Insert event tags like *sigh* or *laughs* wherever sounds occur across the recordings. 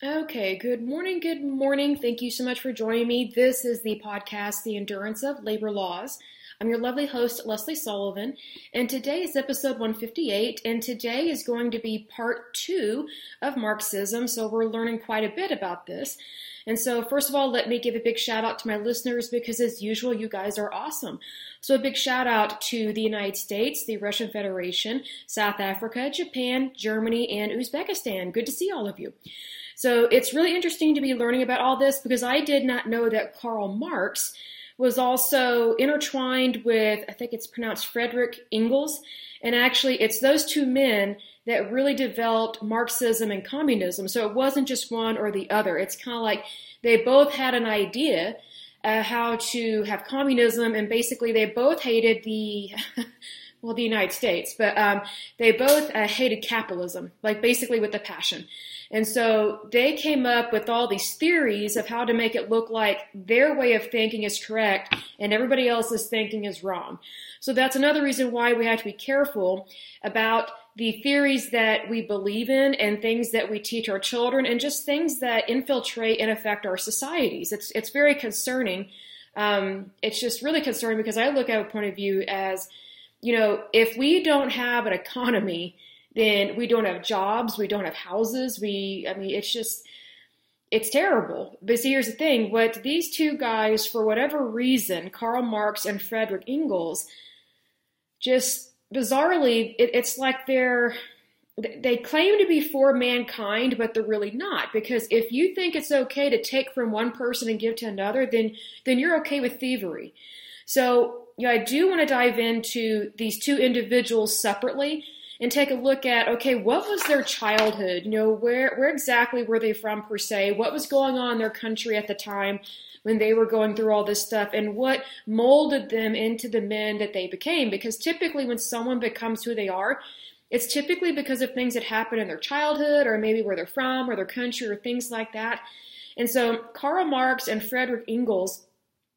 Okay, good morning, good morning. Thank you so much for joining me. This is the podcast, The Endurance of Labor Laws. I'm your lovely host, Lesley Sullivan, and today is episode 158, and today is going to be part two of Marxism, so we're learning quite a bit about this. And so, first of all, let me give a big shout out to my listeners because, as usual, you guys are awesome. So, a big shout out to the United States, the Russian Federation, South Africa, Japan, Germany, and Uzbekistan. Good to see all of you. So it's really interesting to be learning about all this because I did not know that Karl Marx was also intertwined with, I think it's pronounced Frederick Engels. And actually, it's those two men that really developed Marxism and communism. So it wasn't just one or the other. It's kind of like they both had an idea uh, how to have communism, and basically they both hated the. *laughs* well, the United States, but um, they both uh, hated capitalism, like basically with a passion. And so they came up with all these theories of how to make it look like their way of thinking is correct and everybody else's thinking is wrong. So that's another reason why we have to be careful about the theories that we believe in and things that we teach our children and just things that infiltrate and affect our societies. It's, it's very concerning. Um, it's just really concerning because I look at a point of view as, you know, if we don't have an economy then we don't have jobs, we don't have houses. We, I mean, it's just, it's terrible. But see, here's the thing: what these two guys, for whatever reason, Karl Marx and Frederick Engels, just bizarrely, it, it's like they're they claim to be for mankind, but they're really not. Because if you think it's okay to take from one person and give to another, then then you're okay with thievery. So, you know, I do want to dive into these two individuals separately and take a look at okay, what was their childhood? You know, where where exactly were they from per se? What was going on in their country at the time? when they were going through all this stuff and what molded them into the men that they became. Because typically, when someone becomes who they are, it's typically because of things that happened in their childhood or maybe where they're from or their country or things like that. And so, Karl Marx and Frederick Engels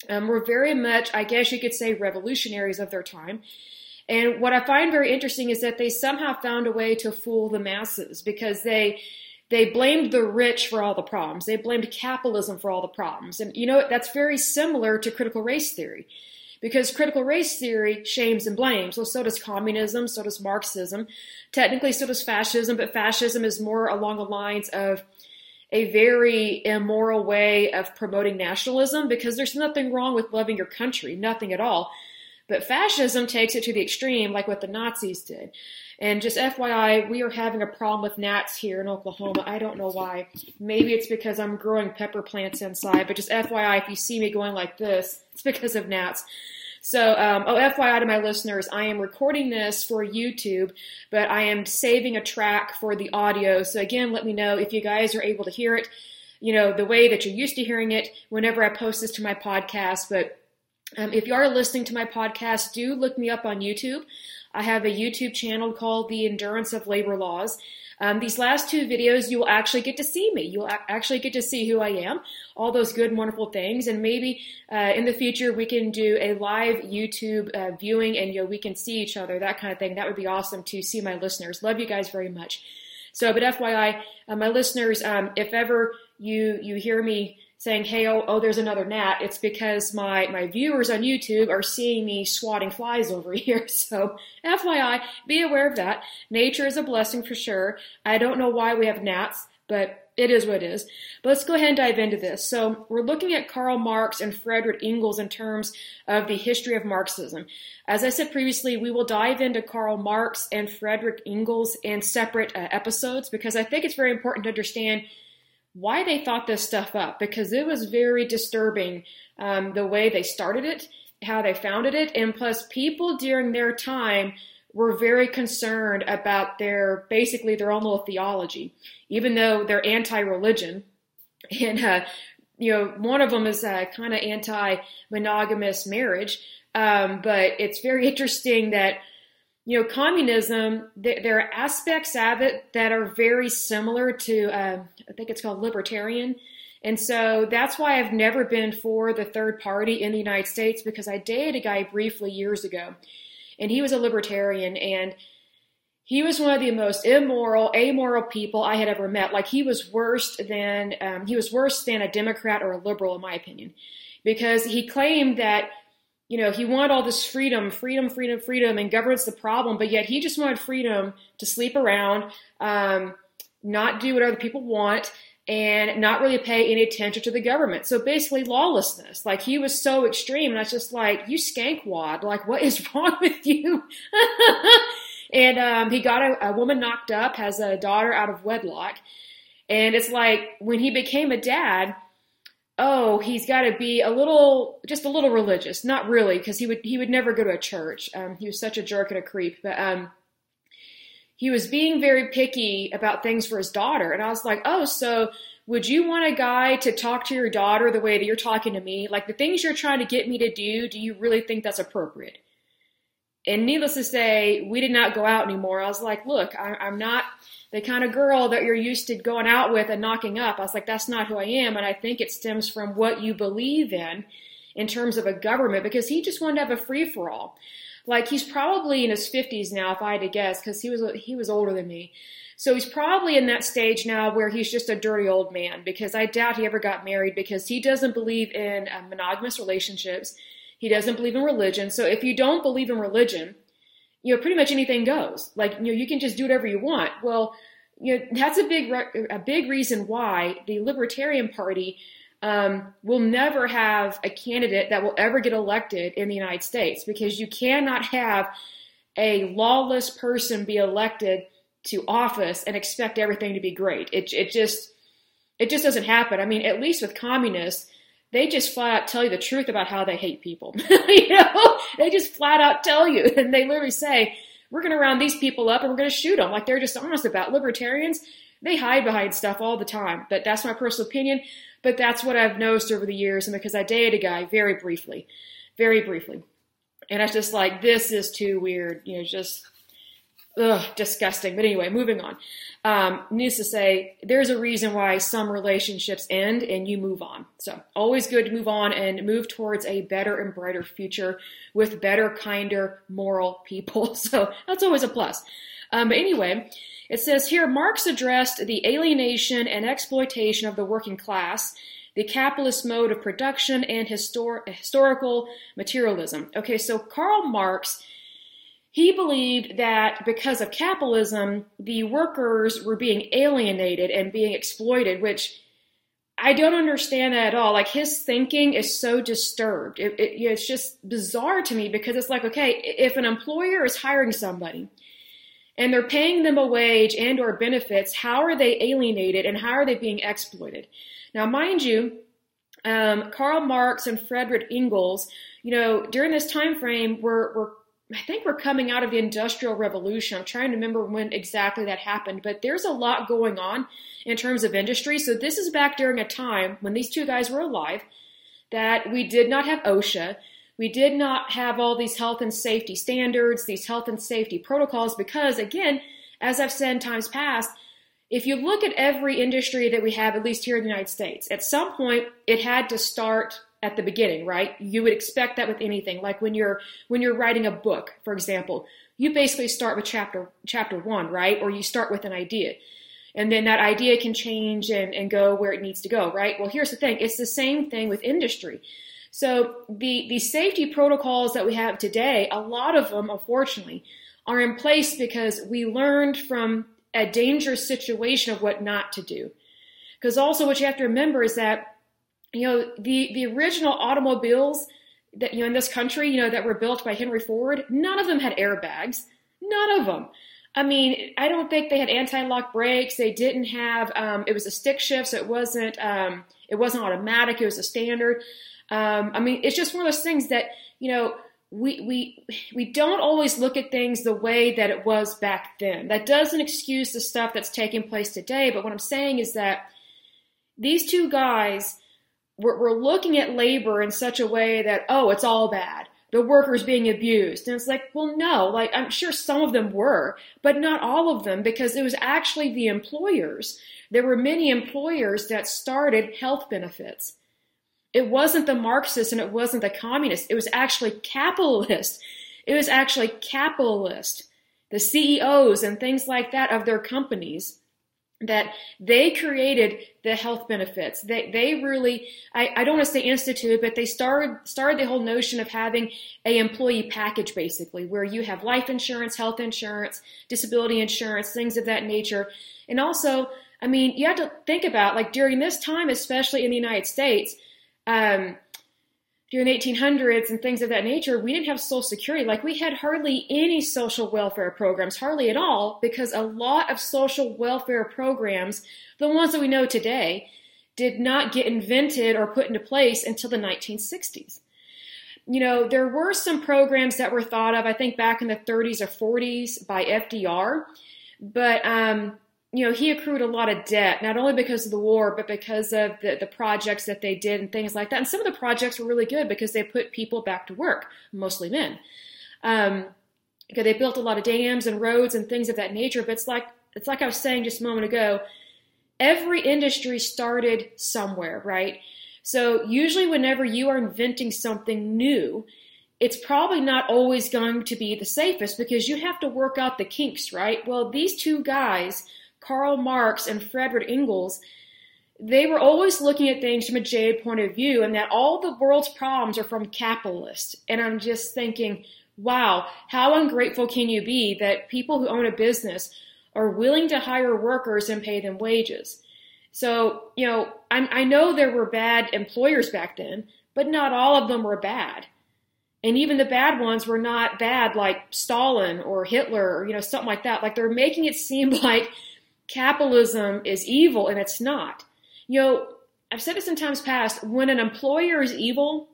um, were very much, I guess you could say, revolutionaries of their time. And what I find very interesting is that they somehow found a way to fool the masses because they they blamed the rich for all the problems. They blamed capitalism for all the problems. And you know that's very similar to critical race theory. Because critical race theory shames and blames. Well, so does communism, so does Marxism. Technically, so does fascism, but fascism is more along the lines of a very immoral way of promoting nationalism because there's nothing wrong with loving your country, nothing at all. But fascism takes it to the extreme, like what the Nazis did. And just FYI, we are having a problem with gnats here in Oklahoma. I don't know why. Maybe it's because I'm growing pepper plants inside, but just FYI, if you see me going like this, *laughs* it's because of gnats. So, um, oh, FYI to my listeners, I am recording this for YouTube, but I am saving a track for the audio. So, again, let me know if you guys are able to hear it, you know, the way that you're used to hearing it whenever I post this to my podcast. But um, if you are listening to my podcast, do look me up on YouTube. I have a YouTube channel called The Endurance of Labor Laws. Um, these last two videos, you will actually get to see me. You'll actually get to see who I am, all those good, wonderful things, and maybe uh, in the future we can do a live YouTube uh, viewing and you know we can see each other, that kind of thing. That would be awesome to see my listeners. Love you guys very much. So, but FYI, uh, my listeners, um, if ever you you hear me saying, hey, oh, oh, there's another gnat, it's because my, my viewers on YouTube are seeing me swatting flies over *laughs* here. So, FYI, be aware of that. Nature is a blessing for sure. I don't know why we have gnats, but it is what it is. But let's go ahead and dive into this. So, we're looking at Karl Marx and Frederick Engels in terms of the history of Marxism. As I said previously, we will dive into Karl Marx and Frederick Engels in separate uh, episodes because I think it's very important to understand why they thought this stuff up because it was very disturbing um, the way they started it, how they founded it, and plus people during their time were very concerned about their basically their own little theology, even though they're anti-religion, *laughs* and uh, you know one of them is uh, kind of anti-monogamous marriage. Um, but it's very *laughs* interesting that you know, communism, there are aspects of it that are very similar to, uh, I think it's called libertarian. And so that's why I've never been for the third party in the United States because I dated a guy briefly years ago and he was a libertarian and he was one of the most immoral, amoral people I had ever met. Like he was worse than um, he was worse than a Democrat or a liberal, in my opinion, because he claimed that you know he wanted all this freedom, freedom, freedom, freedom, and government's the problem, but yet he just wanted freedom to sleep around, um, not do what other people want, and not really pay any attention to the government. So basically, lawlessness. Like he was so extreme, and I was just like, you skankwad. Like what is *laughs* wrong with you? *laughs* And um, he got a, a woman knocked up, has a daughter out of wedlock. And it's like when he became a dad, oh, he's got to be a little, just a little religious. Not really, because he would he would never go to a church. Um, he was such a jerk and a creep. But um, he was being very picky about things for his daughter, and I was like, oh, so would you want a guy to talk to your daughter the way that you're talking to me? Like the things you're trying to get me to do, do you really think that's appropriate? And needless to say, we did not go out anymore. I was like, look, I, I'm not the kind of girl that you're used to going out with and knocking up. I was like, that's not who I am. And I think it stems from what you believe in, in terms of a government, because he just wanted to have a free for all. Like he's probably in his 50s now, if I had to guess, because he was he was older than me. So he's probably in that stage now where he's just a dirty old man. Because I doubt he ever got married because he doesn't believe in uh, monogamous relationships. He doesn't believe in religion. So if you don't believe in religion, you know, pretty much anything goes. Like, you know, you can just do whatever you want. Well, you know, that's a big, a big reason why the Libertarian Party um, will never have a candidate that will ever get elected in the United States because you cannot have a lawless person be elected to office and expect everything to be great. It, it just, it just doesn't happen. I mean, at least with communists, they just flat out tell you the truth about how they hate people. *laughs* you know, they just flat out tell you, and they literally say, "We're going to round these people up and we're going to shoot them." Like they're just honest about. Libertarians, they hide behind stuff all the time. But that's my personal opinion. But that's what I've noticed over the years, and because I dated a guy very briefly, very briefly, and I was just like, "This is too weird," you know, just ugh, disgusting. But anyway, moving on. Um, needs to say, there's a reason why some relationships end and you move on. So always good to move on and move towards a better and brighter future with better, kinder, moral people. *laughs* So that's always a plus. Um, but anyway, it says here Marx addressed the alienation and exploitation of the working class, the capitalist mode of production, and histor- historical materialism. Okay, so Karl Marx he believed that because of capitalism, the workers were being alienated and being exploited, which I don't understand that at all. Like his thinking is so disturbed. It, it, it's just bizarre to me because it's like, okay, if an employer is hiring somebody and they're paying them a wage and or benefits, how are they alienated and how are they being exploited? Now, mind you, um, Karl Marx and Frederick Engels, you know, during this time frame were, were I think we're coming out of the Industrial Revolution. I'm trying to remember when exactly that happened, but there's a lot going on in terms of industry. So this is back during a time when these two guys were alive that we did not have OSHA. We did not have all these health and safety standards, these health and safety protocols, because again, as I've said in times past, if you look at every industry that we have, at least here in the United States, at some point it had to start at the beginning, right? You would expect that with anything. Like when you're when you're writing a book, for example, you basically start with chapter chapter one, right? Or you start with an idea. And then that idea can change and, and go where it needs to go, right? Well, here's the thing. It's the same thing with industry. So the, the safety protocols that we have today, a lot of them, unfortunately, are in place because we learned from a dangerous situation of what not to do. Because also what you have to remember is that you know, the, the original automobiles that, you know, in this country, you know, that were built by Henry Ford, none of them had airbags. None of them. I mean, I don't think they had anti-lock brakes. They didn't have, um, it was a stick shift, so it wasn't, um, it wasn't automatic. It was a standard. Um, I mean, it's just one of those things that, you know, we, we, we don't always look at things the way that it was back then. That doesn't excuse the stuff that's taking place today. But what I'm saying is that these two guys, we're, we're looking at labor in such a way that, oh, it's all bad. The workers being abused. And it's like, well, no, like I'm sure some of them were, but not all of them because it was actually the employers. There were many employers that started health benefits. It wasn't the Marxists and it wasn't the communists. It was actually capitalist. It was actually capitalist the CEOs and things like that of their companies that they created the health benefits. They they really I, I don't want to say instituted, but they started started the whole notion of having a employee package basically, where you have life insurance, health insurance, disability insurance, things of that nature. And also, I mean, you have to think about like during this time, especially in the United States, um, during the 1800s and things of that nature, we didn't have Social Security. Like we had hardly any social welfare programs, hardly at all, because a lot of social welfare programs, the ones that we know today, did not get invented or put into place until the 1960s. You know, there were some programs that were thought of, I think back in the 30s or 40s by FDR, but um, you know, he accrued a lot of debt, not only because of the war, but because of the, the projects that they did and things like that. And some of the projects were really good because they put people back to work, mostly men. Um, they built a lot of dams and roads and things of that nature. But it's like it's like I was saying just a moment ago. Every industry started somewhere, right? So usually, whenever you are inventing something new, it's probably not always going to be the safest because you have to work out the kinks, right? Well, these two guys Karl Marx and Frederick Engels, they were always looking at things from a jaded point of view and that all the world's problems are from capitalists. And I'm just thinking, wow, how ungrateful can you be that people who own a business are willing to hire workers and pay them wages? So, you know, I'm, i know there were bad employers back then, but not all of them were bad. And even the bad ones were not bad like Stalin or Hitler or, you know, something like that. Like they're making it seem *laughs* like capitalism is evil and it's not. You know, I've said this in times past when an employer is evil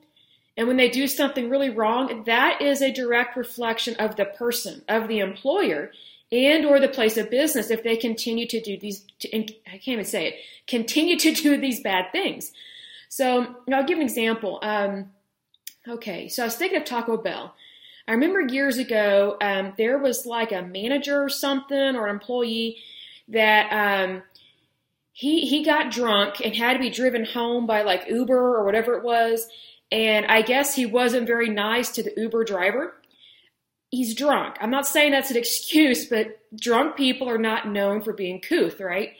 and when they do something really wrong, that is a direct reflection of the person, of the employer, and or the place of business if they continue to do these I can't even say it, continue to *laughs* do these bad things. So I'll give an example. Um, okay, so I was thinking of Taco Bell. I remember years ago, um, there was like a manager or something or an employee that um, he he got drunk and had to be driven home by like Uber or whatever it was, and I guess he wasn't very nice to the Uber driver. He's drunk. I'm not saying that's an excuse, but drunk people are not known for being couth, right?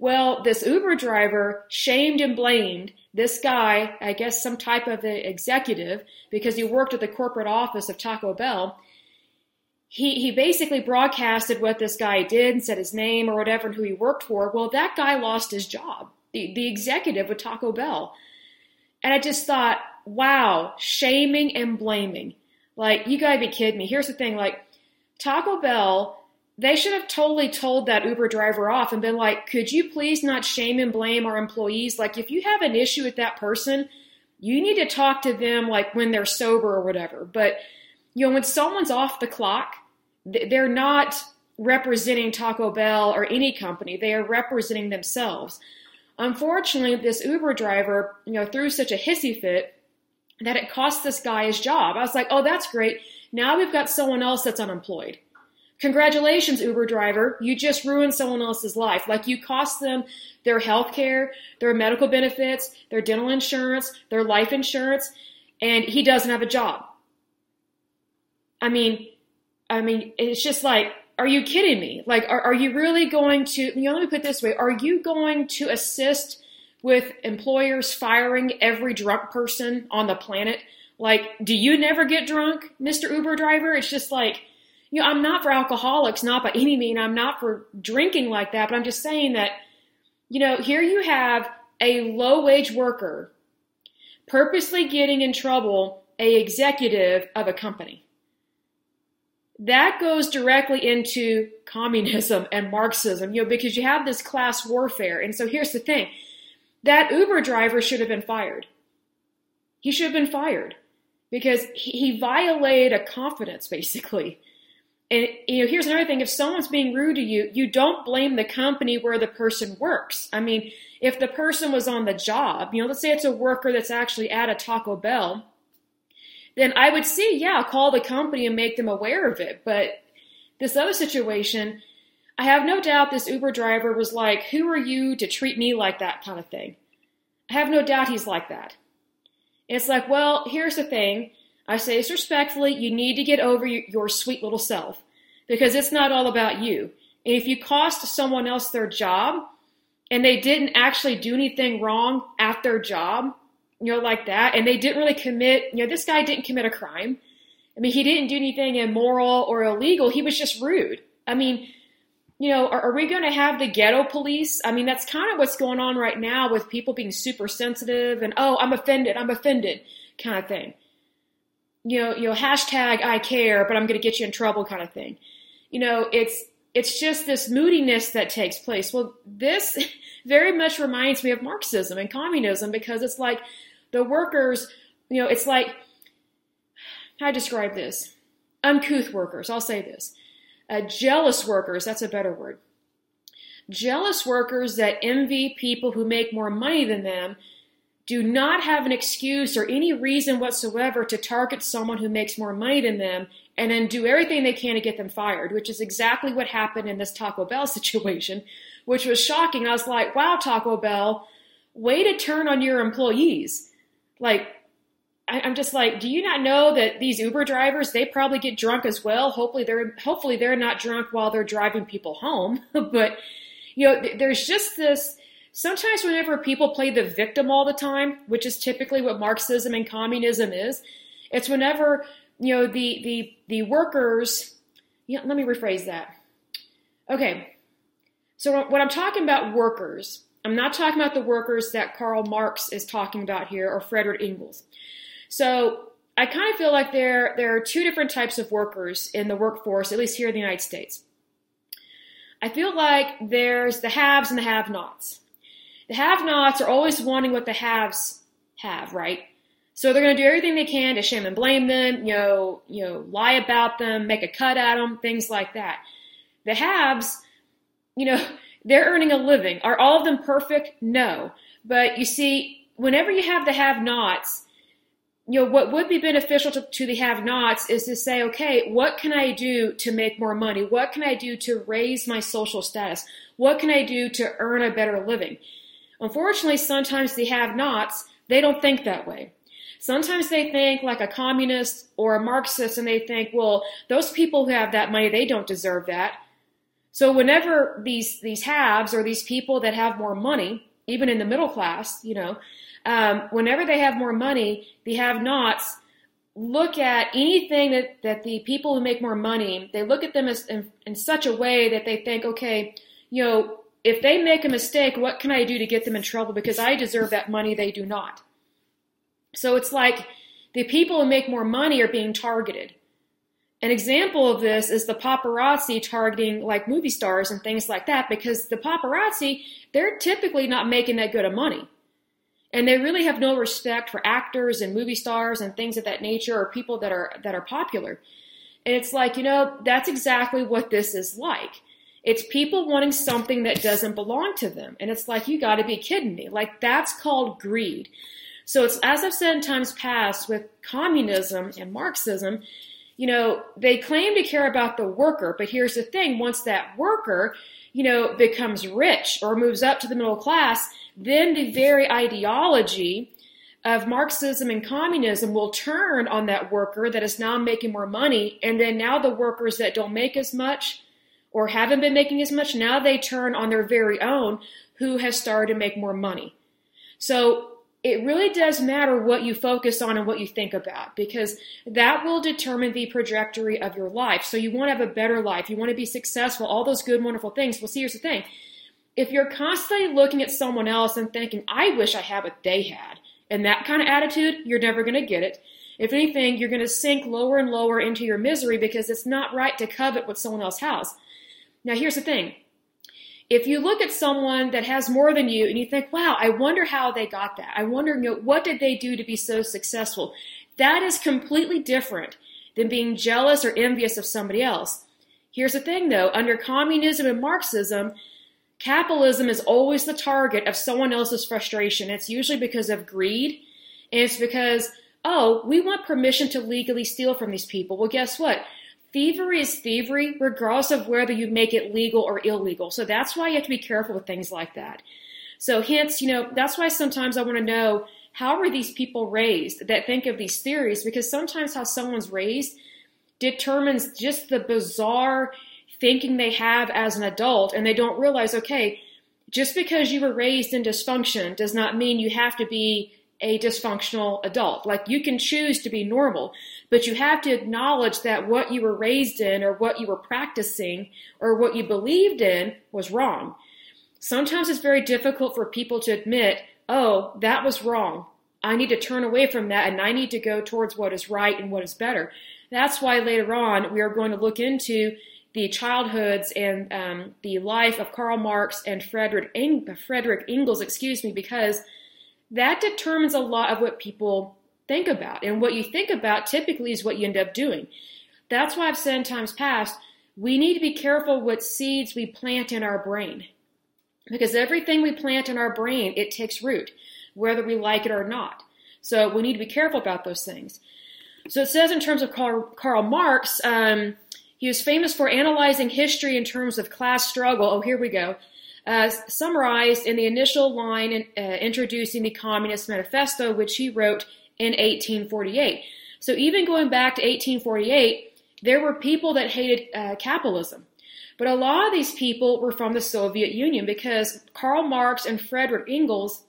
Well, this Uber driver shamed and blamed this guy, I guess some type of executive, because he worked at the corporate office of Taco Bell, he he basically broadcasted what this guy did and said his name or whatever and who he worked for. Well, that guy lost his job, the, the executive with Taco Bell. And I just thought, wow, shaming and blaming. Like, you gotta be kidding me. Here's the thing, like, Taco Bell, they should have totally told that Uber driver off and been like, could you please not shame and blame our employees? Like, if you have an issue with that person, you need to talk to them like when they're sober or whatever. But you know, when someone's off the clock, they're not representing Taco Bell or any company. They are representing themselves. Unfortunately, this Uber driver, you know, threw such a hissy fit that it cost this guy his job. I was like, oh, that's great. Now we've got someone else that's unemployed. Congratulations, Uber driver. You just ruined someone else's life. Like you cost them their health care, their medical benefits, their dental insurance, their life insurance, and he doesn't have a job. I mean, I mean, it's just like, are you kidding me? Like, are, are you really going to, you know, let me put this way, are you going to assist with employers firing every drunk person on the planet? Like, do you never get drunk, Mr. Uber driver? It's just like, you know, I'm not for alcoholics, not by any means. I'm not for drinking like that, but I'm just saying that, you know, here you have a low wage worker purposely getting in trouble a executive of a company that goes directly into communism and Marxism, you know, because you have this class warfare. And so here's the thing that Uber driver should have been fired. He should have been fired because he violated a confidence, basically. And you know, here's another thing: if someone's being rude to you, you don't blame the company where the person works. I mean, if the person was on the job, you know, let's say it's a worker that's actually at a Taco Bell, then I would see, yeah, call the company and make them aware of it. But this other situation, I have no doubt this Uber driver was like, Who are you to treat me like that kind of thing? I have no doubt he's like that. It's like, Well, here's the thing. I say this respectfully, you need to get over your, your sweet little self. because it's not all about you. And if you cost someone else their job and they didn't actually do anything wrong at their job, you know, like that, and they didn't really commit, you know, this guy didn't commit a crime. I mean, he didn't do anything immoral or illegal. He was just rude. I mean, you know, are, are we going to have the ghetto police? I mean, that's kind of what's going on right now with people being super sensitive and, oh, I'm offended, I'm offended kind of thing. You know, you know, hashtag I care, but I'm going to get you in trouble kind of thing. You know, it's, it's just this moodiness that takes place. Well, this *laughs* very much reminds me of Marxism and communism because it's like the workers, you know, it's like, how I describe this? Uncouth workers, I'll say this. Uh, jealous workers, that's a better word. Jealous workers that envy people who make more money than them do not have an excuse or any reason whatsoever to target someone who makes more money than them and then do everything they can to get them fired, which is exactly what happened in this Taco Bell *laughs* situation, which was shocking. I was like, wow, Taco Bell, way to turn on your employees. Like, I, am just like, do you not know that these Uber drivers, they probably get drunk as well? Hopefully they're, hopefully they're not drunk while they're driving people home. *laughs* but, you know, there's just this, sometimes whenever people play the victim all the time, which is typically what Marxism and communism is, it's whenever, you know, the, the, the workers, yeah, let me rephrase that. Okay. So when I'm talking about workers, I'm not talking about the workers that Karl Marx is talking about here or Frederick Engels. So I kind of feel like there, there are two different types of workers in the workforce, at least here in the United States. I feel like there's the haves and the have nots. The have nots are always wanting what the haves have, right? So they're going to do everything they can to shame and blame them, you know, you know, lie about them, make a cut at them, things like that. The haves, you know, they're earning a living. Are all of them perfect? No. But you see, whenever you have the have nots, you know, what would be beneficial to, to the have nots is to say, okay, what can I do to make more money? What can I do to raise my social status? What can I do to earn a better living? Unfortunately, sometimes the have nots, they don't think that way. Sometimes they think like a communist or a Marxist and they think, well, those people who have that money, they don't deserve that. So whenever these, these haves or these people that have more money, even in the middle class, you know, um, whenever they have more money, the have nots look at anything that, that the people who make more money, they look at them as in, in such a way that they think, okay, you know, if they make a mistake, what can I do to get them in trouble? Because I deserve that money, they do not. So it's like the people who make more money are being targeted. An example of this is the paparazzi targeting like movie stars and things like that because the paparazzi, they're typically not making that good of money. And they really have no respect for actors and movie stars and things of that nature or people that are that are popular. And it's like, you know, that's exactly what this is like. It's people wanting something that doesn't belong to them. And it's like, you gotta be kidding me. Like, that's called greed. So it's, as I've said in times past with communism and Marxism, you know, they claim to care about the worker, but here's the thing. Once that worker, you know, becomes rich or moves up to the middle class, then the very ideology of Marxism and communism will turn on that worker that is now making more money. And then now the workers that don't make as much or haven't been making as much, now they turn on their very own who has started to make more money. So it really does matter what you focus on and what you think about because that will determine the trajectory of your life. So you want to have a better life. You want to be successful, all those good, wonderful things. Well, see, here's the thing if you're constantly looking at someone else and thinking, I wish I had what they had, and that kind of attitude, you're never going to get it. If anything, you're going to sink lower and lower into your misery because it's not right to covet what someone else has. Now, here's the thing. If you look at someone that has more than you and you think, wow, I wonder how they got that. I wonder, you know, what did they do to be so successful? That is completely different than being jealous or envious of somebody else. Here's the thing though, under communism and Marxism, Capitalism is always the target of someone else's frustration. It's usually because of greed, and it's because, oh, we want permission to legally steal from these people. Well, guess what? Thievery is thievery, regardless of whether you make it legal or illegal. So that's why you have to be careful with things like that. So, hence, you know, that's why sometimes I want to know how are these people raised that think of these theories, because sometimes how someone's raised determines just the bizarre thinking they have as an adult and they don't realize, okay, just because you were raised in dysfunction does not mean you have to be a dysfunctional adult. Like you can choose to be normal, but you have to acknowledge that what you were raised in or what you were practicing or what you believed in was wrong. Sometimes it's very difficult for people to admit, oh, that was wrong. I need to turn away from that and I need to go towards what is right and what is better. That's why later on we are going to look into the childhoods and um, the life of Karl Marx and Frederick, Eng- Frederick Engels, excuse me, because that determines a lot of what people think about. And what you think about typically is what you end up doing. That's why I've said in times past, we need to be careful what seeds we plant in our brain. Because everything we plant in our brain, it takes root, whether we like it or not. So we need to be careful about those things. So it says in terms of Karl, Marx, um, he was famous for analyzing history in terms of class struggle. Oh, here we go. Uh, summarized in the initial line in, uh, introducing the Communist Manifesto, which he wrote in 1848. So even going back to 1848, there were people that hated uh, capitalism. But a lot of these people were from the Soviet Union because Karl Marx and Frederick Engels,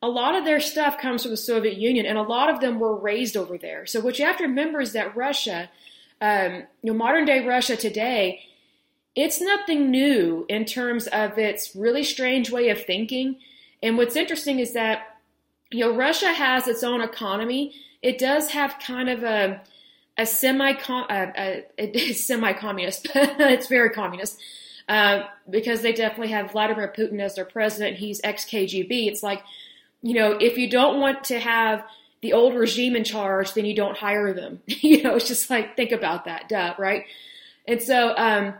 a lot of their stuff comes from the Soviet Union, and a lot of them were raised over there. So what you have to remember is that Russia, um, you know, modern day Russia today, it's nothing new in terms of its really strange way of thinking. And what's interesting is that, you know, Russia has its own economy. It does have kind of a a semi semi communist. But *laughs* it's very communist uh, because they definitely have Vladimir Putin as their president. He's ex KGB. It's like you know if you don't want to have the old regime in charge, then you don't hire them. *laughs* you know, it's just like think about that, duh, right? And so um,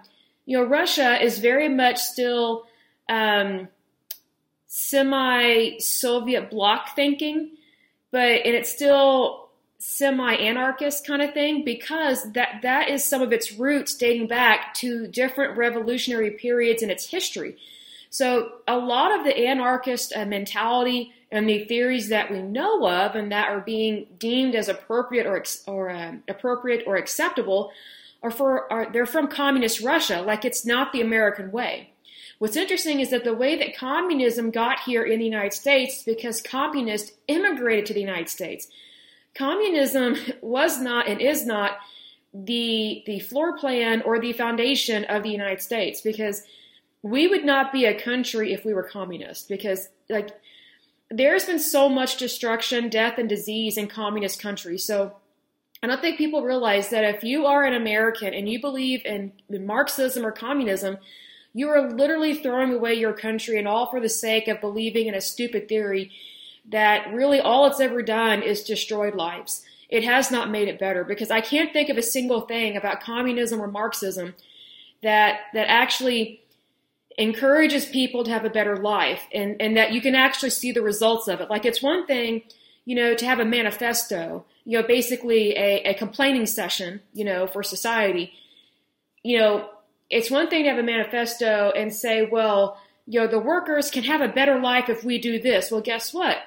you know, Russia is very much still um, semi Soviet bloc thinking, but and it's still semi-anarchist kind of thing because that that is some of its roots dating back to different revolutionary periods in its history. So a lot of the anarchist uh, mentality and the theories that we know of and that are being deemed as appropriate or or uh, appropriate or acceptable are for are they're from communist Russia. Like it's not the American way. What's interesting is that the way that communism got here in the United States because communists immigrated to the United States communism *laughs* was not and is not the the floor plan or the foundation of the United States because we would not be a country if we were communist because like there's been so much destruction, death and disease in communist countries. So I don't think people realize that if you are an American and you believe in Marxism or communism, you are literally throwing away your country and all for the sake of believing in a stupid theory that really all it's ever done is destroyed lives. It has not made it better because I can't think of a single thing about communism or Marxism that that actually encourages people to have a better life and, and that you can actually see the results of it. Like it's one thing, you know, to have a manifesto, you know, basically a, a complaining session, you know, for society. You know, it's one thing to have a manifesto and say, well, you know, the workers can have a better life if we do this. Well, guess what?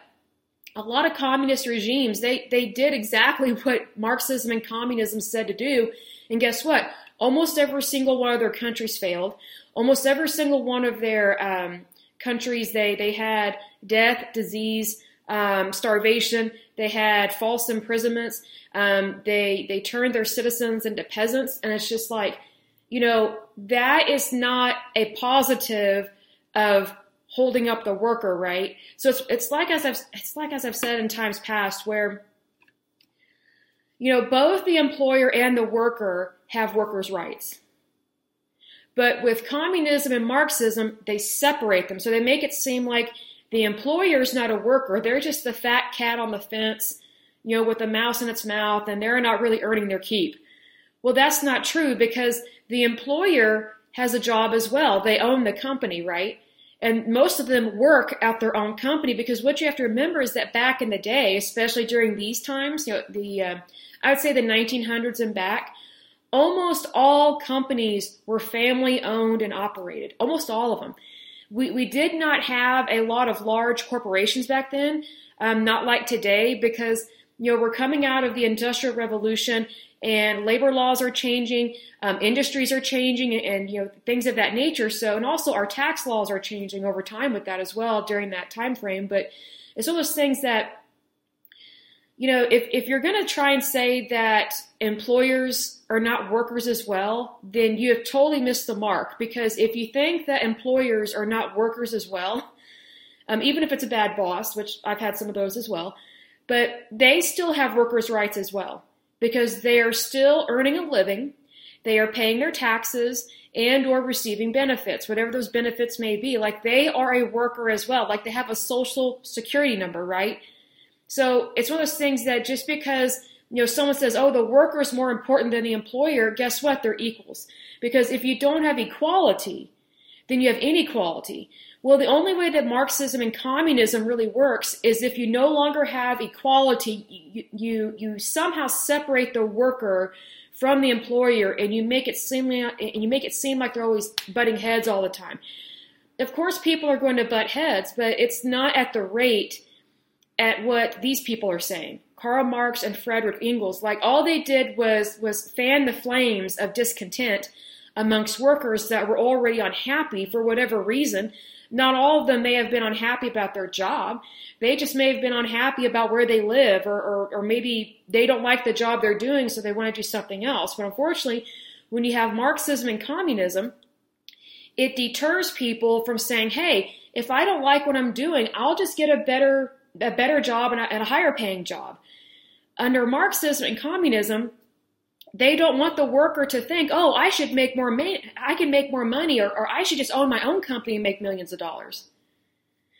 a lot of communist regimes, they, they did exactly *laughs* what Marxism and communism said to do. And guess what? Almost every single one of their countries failed. Almost every single one of their um, countries, they, they had death, disease, um, starvation. They had false imprisonments. Um, they, they turned their citizens into peasants. And it's just like, you know, that is not a positive of holding up the worker, right? So it's it's like as I've it's like as I've said in times past where you know both the employer and the worker have workers' rights. But with communism and Marxism, they separate them. So they make it seem like the employer is not a worker. They're just the fat cat on the fence, you know, with a mouse in its mouth, and they're not really earning their keep. Well, that's not true because the employer has a job as well. They own the company, right? And most of them work at their own company because what you have to remember is that back in the day, especially during these times, you know, the uh, I would say the 1900s and back, almost all companies were family owned and operated. Almost all of them. We we did not have a lot of large corporations back then, um, not like today, because you know we're coming out of the industrial revolution and labor laws are changing, um, industries are changing, and, you know things of that nature. So, and also our tax laws are changing over time with that as well during that time frame. But it's all those things that you know if if you're going to try and say that employers are not workers as well, then you have totally missed the mark. Because if you think that employers are not workers as well, um, even if it's a bad boss, which I've had some of those as well, but they still have workers' rights as well because they are still earning a living, they are paying their taxes and or receiving benefits, whatever those benefits may be. Like they are a worker as well. Like they have a social security number, right? So it's one of those things that just because you know someone says, "Oh, the worker is more important than the employer," guess what? They're equals. Because if you don't have equality, then you have inequality. Well, the only way that Marxism and communism really works is if you no longer have equality, you, you, you somehow separate the worker from the employer and you make it seem and you make it seem like they're always butting heads all the time. Of course, people are going to butt heads, but it's not at the rate at what these people are saying. Karl Marx and Frederick Engels, like all they did was was fan the flames of discontent amongst workers that were already unhappy for whatever reason not all of them may have been unhappy about their job. They just may have been unhappy about where they live, or, or, or maybe they don't like the job they're doing, so they want to do something else. But unfortunately, when you have Marxism and communism, it deters people from saying, hey, if I don't like what I'm doing, I'll just get a better, a better job and a, and a higher paying job. Under Marxism and communism, they don't want the worker to think, oh, I should make more money, I can make more money, or, or I should just own my own company and make millions of dollars.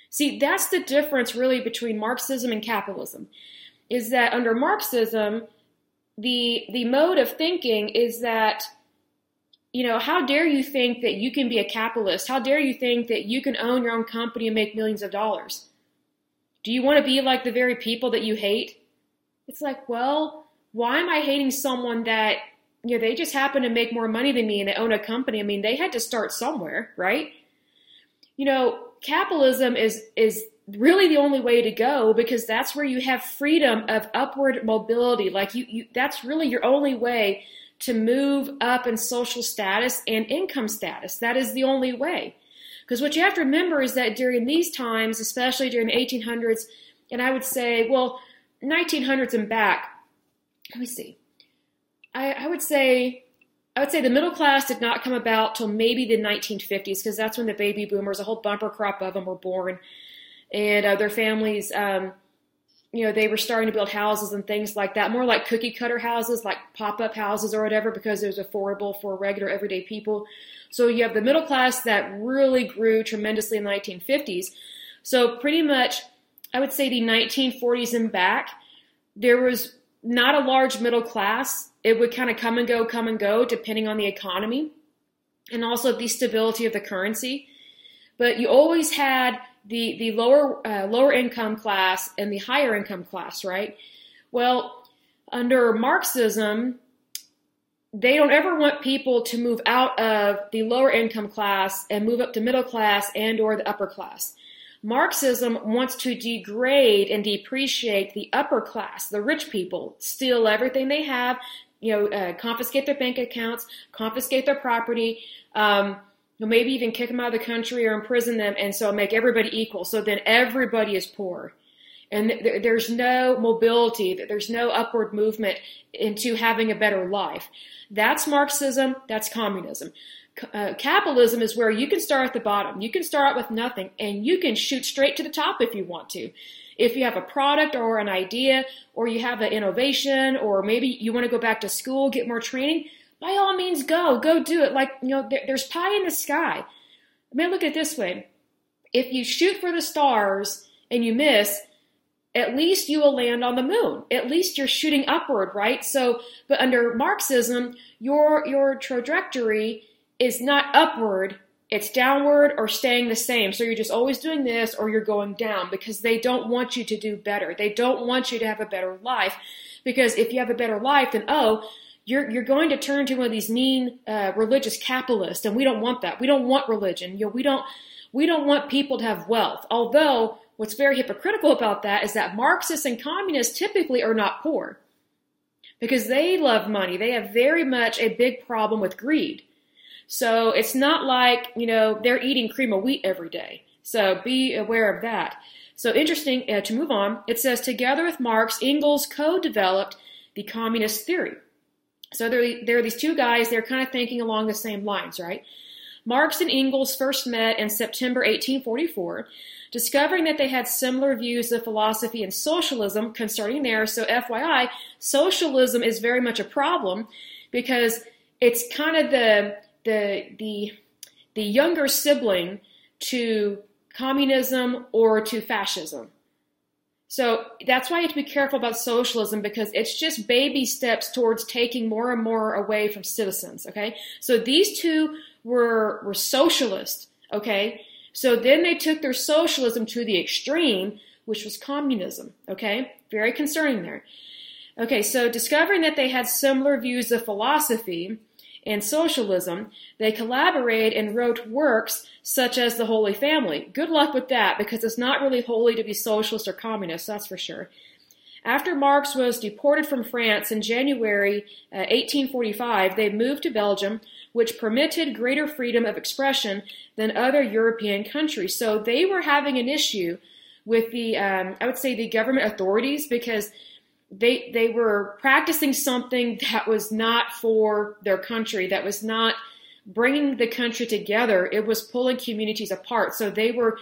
See, that's the difference really between Marxism and capitalism. Is that under Marxism, the the mode of thinking is that you know, how dare you think that you can be a capitalist? How dare you think that you can own your own company and make millions of dollars? Do you want to be like the very people that you hate? It's like, well, why am I hating someone that, you know, they just happen to make more money than me and they own a company? I mean, they had to start somewhere, right? You know, capitalism is, is really the only way to go because that's where you have freedom of upward mobility. Like you, you that's really your only way to move up in social status and income status. That is the only way. Because what you have to remember is that during these times, especially during the 1800s, and I would say, well, 1900s and back, let me see. I, I would say I would say the middle class did not come about till maybe the 1950s because that's when the baby boomers, a whole bumper crop of them, were born, and uh, their families, um, you know, they were starting to build houses and things like that, more like cookie cutter houses, like pop up houses or whatever, because it was affordable for regular everyday people. So you have the middle class that really grew tremendously in the 1950s. So pretty much, I would say the 1940s and back, there was not a large middle class. It would kind of come and go, come and go, depending on the economy and also the stability of the currency. But you always had the the lower uh, lower income class and the higher income class, right? Well, under Marxism, they don't ever want people to move out of the lower income class and move up to middle class and or the upper class. Marxism wants to degrade and depreciate the upper class, the rich people, steal everything they have, you know, uh, confiscate their bank accounts, confiscate their property, um, maybe even kick them out of the country or imprison them, and so make everybody equal. So then everybody is poor. And th- there's no mobility, there's no upward movement into having a better life. That's Marxism, that's communism uh, capitalism is where you can start at the bottom. You can start out with nothing and you can shoot straight to the top if you want to. If you have a product or an idea or you have an innovation or maybe you want to go back to school, get more training, by all means go, go do it. Like, you know, there, there's pie in the sky. I mean, look at it this way. If you shoot for the stars and you miss, at least you will land on the moon. At least you're shooting upward, right? So, but under Marxism, your, your trajectory is not upward, it's downward or staying the same. So you're just always doing this or you're going down because they don't want you to do better. They don't want you to have a better life because if you have a better life, then oh, you're you're going to turn to one of these mean uh, religious capitalists, and we don't want that. We don't want religion. You know, we don't we don't want people to have wealth. Although what's very hypocritical about that is that Marxists and communists typically are not poor. because they love money. They have very much a big problem with greed. So it's not like, you know, they're eating cream of wheat every day. So be aware of that. So interesting uh, to move on. It says together with Marx, Engels co-developed the communist theory. So there, there are these two guys. They're kind of thinking along the same lines, right? Marx and Engels first met in September 1844, discovering that they had similar views of philosophy and socialism concerning there. So FYI, socialism is very much a problem because it's kind of the the the the younger sibling to communism or to fascism. So that's why you have to be careful about socialism because it's just baby steps towards taking more and more away from citizens. Okay. So these two were, were socialist. Okay. So then they took their socialism to the extreme, which was communism. Okay. Very concerning there. Okay. So discovering that they had similar views of philosophy, and socialism, they collaborated and wrote works such as The Holy Family. Good luck with that because it's not really holy to be socialist or communist, that's for sure. After Marx was deported from France in January uh, 1845, they moved to Belgium, which permitted greater freedom of expression than other European countries. So they were having an issue with the, um, I would say, the government authorities because they they were practicing something that was not for their country that was not bringing the country together. It was pulling communities apart. So they were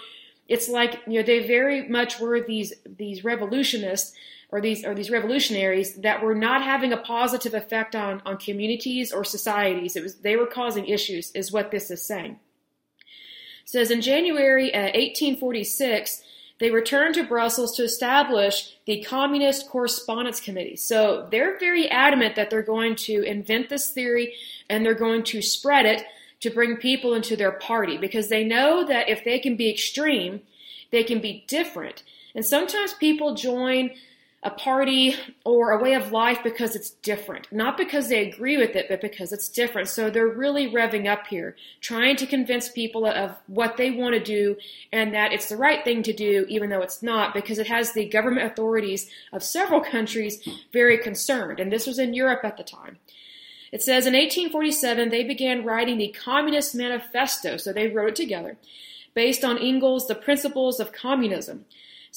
it's like you know they very much were these these revolutionists or these or these revolutionaries that were not having a positive effect on on communities or societies. It was they were causing issues is what this is saying. It says in January uh, 1846 they returned to Brussels to establish the Communist Correspondence Committee. So they're very adamant that they're going to invent this theory and they're going to spread it to bring people into their party because they know that if they can be extreme, they can be different. And sometimes people join a party or a way of life because it's different. Not because they agree with it, but because it's different. So they're really revving up here, trying to convince people of what they want to do and that it's the right thing to do, even though it's not, because it has the government authorities of several countries very concerned. And this was in Europe at the time. It says in 1847 they began writing the Communist Manifesto, so they wrote it together, based on Engels' The Principles of Communism.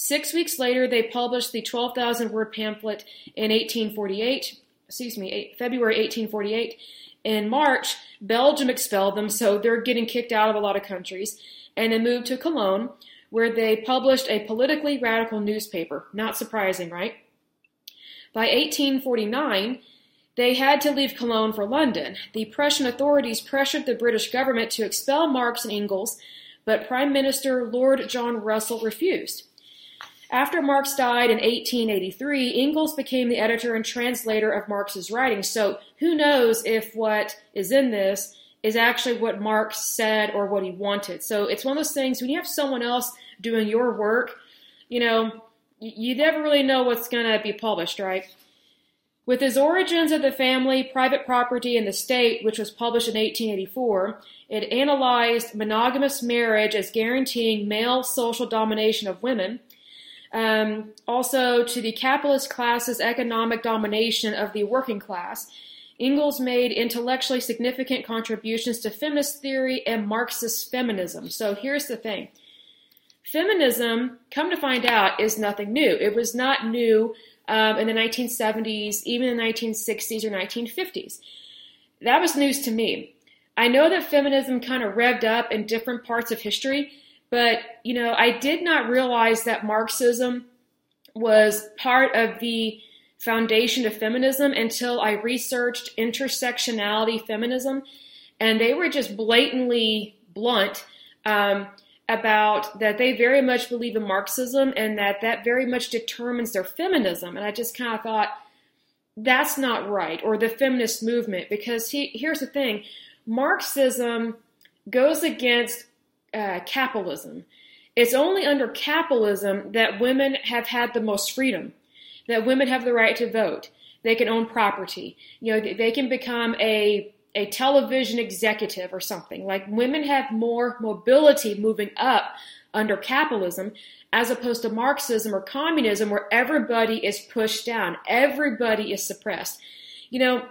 Six weeks later, they published the 12,000 word pamphlet in 1848, excuse me, February 1848. In March, Belgium expelled them, so they're getting kicked out of a lot of countries, and they moved to Cologne, where they published a politically radical newspaper. Not surprising, right? By 1849, they had to leave Cologne for London. The Prussian authorities pressured the British government to expel Marx and Engels, but Prime Minister Lord John Russell refused. After Marx died in 1883, Engels became the editor and translator of Marx's writings. So who knows if what is in this is actually what Marx said or what he wanted. So it's one of those things when you have someone else doing your work, you know, you never really know what's going to be published, right? With his Origins of the Family, Private Property, and the State, which was published in 1884, it analyzed monogamous marriage as guaranteeing male social domination of women um, also, to the capitalist class's economic domination of the working class, Engels made intellectually significant contributions to feminist theory and Marxist feminism. So here's the thing. Feminism, come to find out, is nothing new. It was not new um, in the 1970s, even in the 1960s or 1950s. That was news to me. I know that feminism kind of revved up in different parts of history, but, you know, I did not realize that Marxism was part of the foundation of feminism until I researched intersectionality feminism. And they were just blatantly blunt um, about that they very much believe in Marxism and that that very much determines their feminism. And I just kind of thought, that's not right, or the feminist movement, because he, here's the thing Marxism goes against uh, capitalism. It's only under capitalism that women have had the most freedom, that women have the right to vote, they can own property, you know, they can become a a television executive or something. Like women have more mobility moving up under capitalism, as opposed to Marxism or communism, where everybody is pushed down, everybody is suppressed. You know,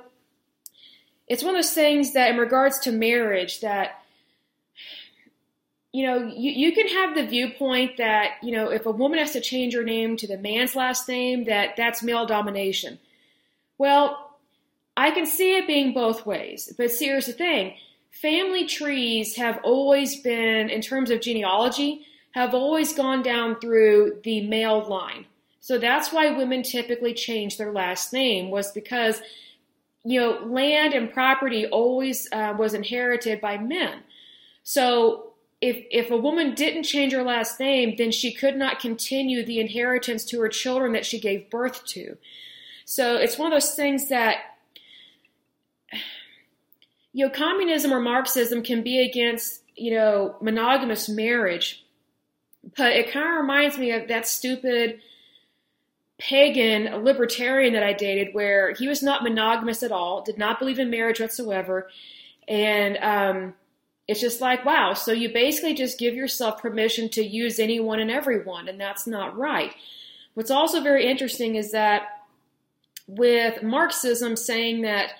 it's one of those things that, in regards to marriage, that you know, you, you can have the viewpoint that, you know, if a woman has to change her name to the man's last name, that that's male domination. Well, I can see it being both ways. But see, here's the thing family trees have always been, in terms of genealogy, have always gone down through the male line. So that's why women typically change their last name, was because, you know, land and property always uh, was inherited by men. So if if a woman didn't change her last name, then she could not continue the inheritance to her children that she gave birth to. So it's one of those things that *sighs* you know, communism or Marxism can be against, you know, monogamous marriage. But it kind of reminds me of that stupid pagan libertarian that I dated where he was not monogamous at all, did not believe in marriage whatsoever. And um, it's just like, wow, so you basically just give yourself permission to use anyone and everyone, and that's not right. What's also very interesting is that with Marxism saying that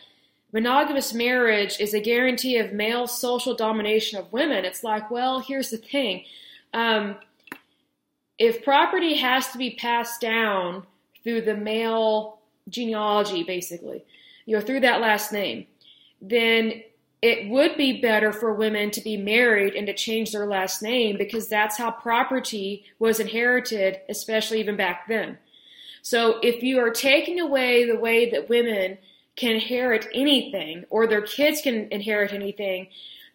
monogamous marriage is a guarantee of male social domination of women, it's like, well, here's the thing. Um, if property has to be passed down through the male genealogy, basically, you know, through that last name, then it would be better for women to be married and to change their last name because that's how property was inherited, especially even back then. So if you are taking away the way that women can inherit anything or their kids can inherit anything,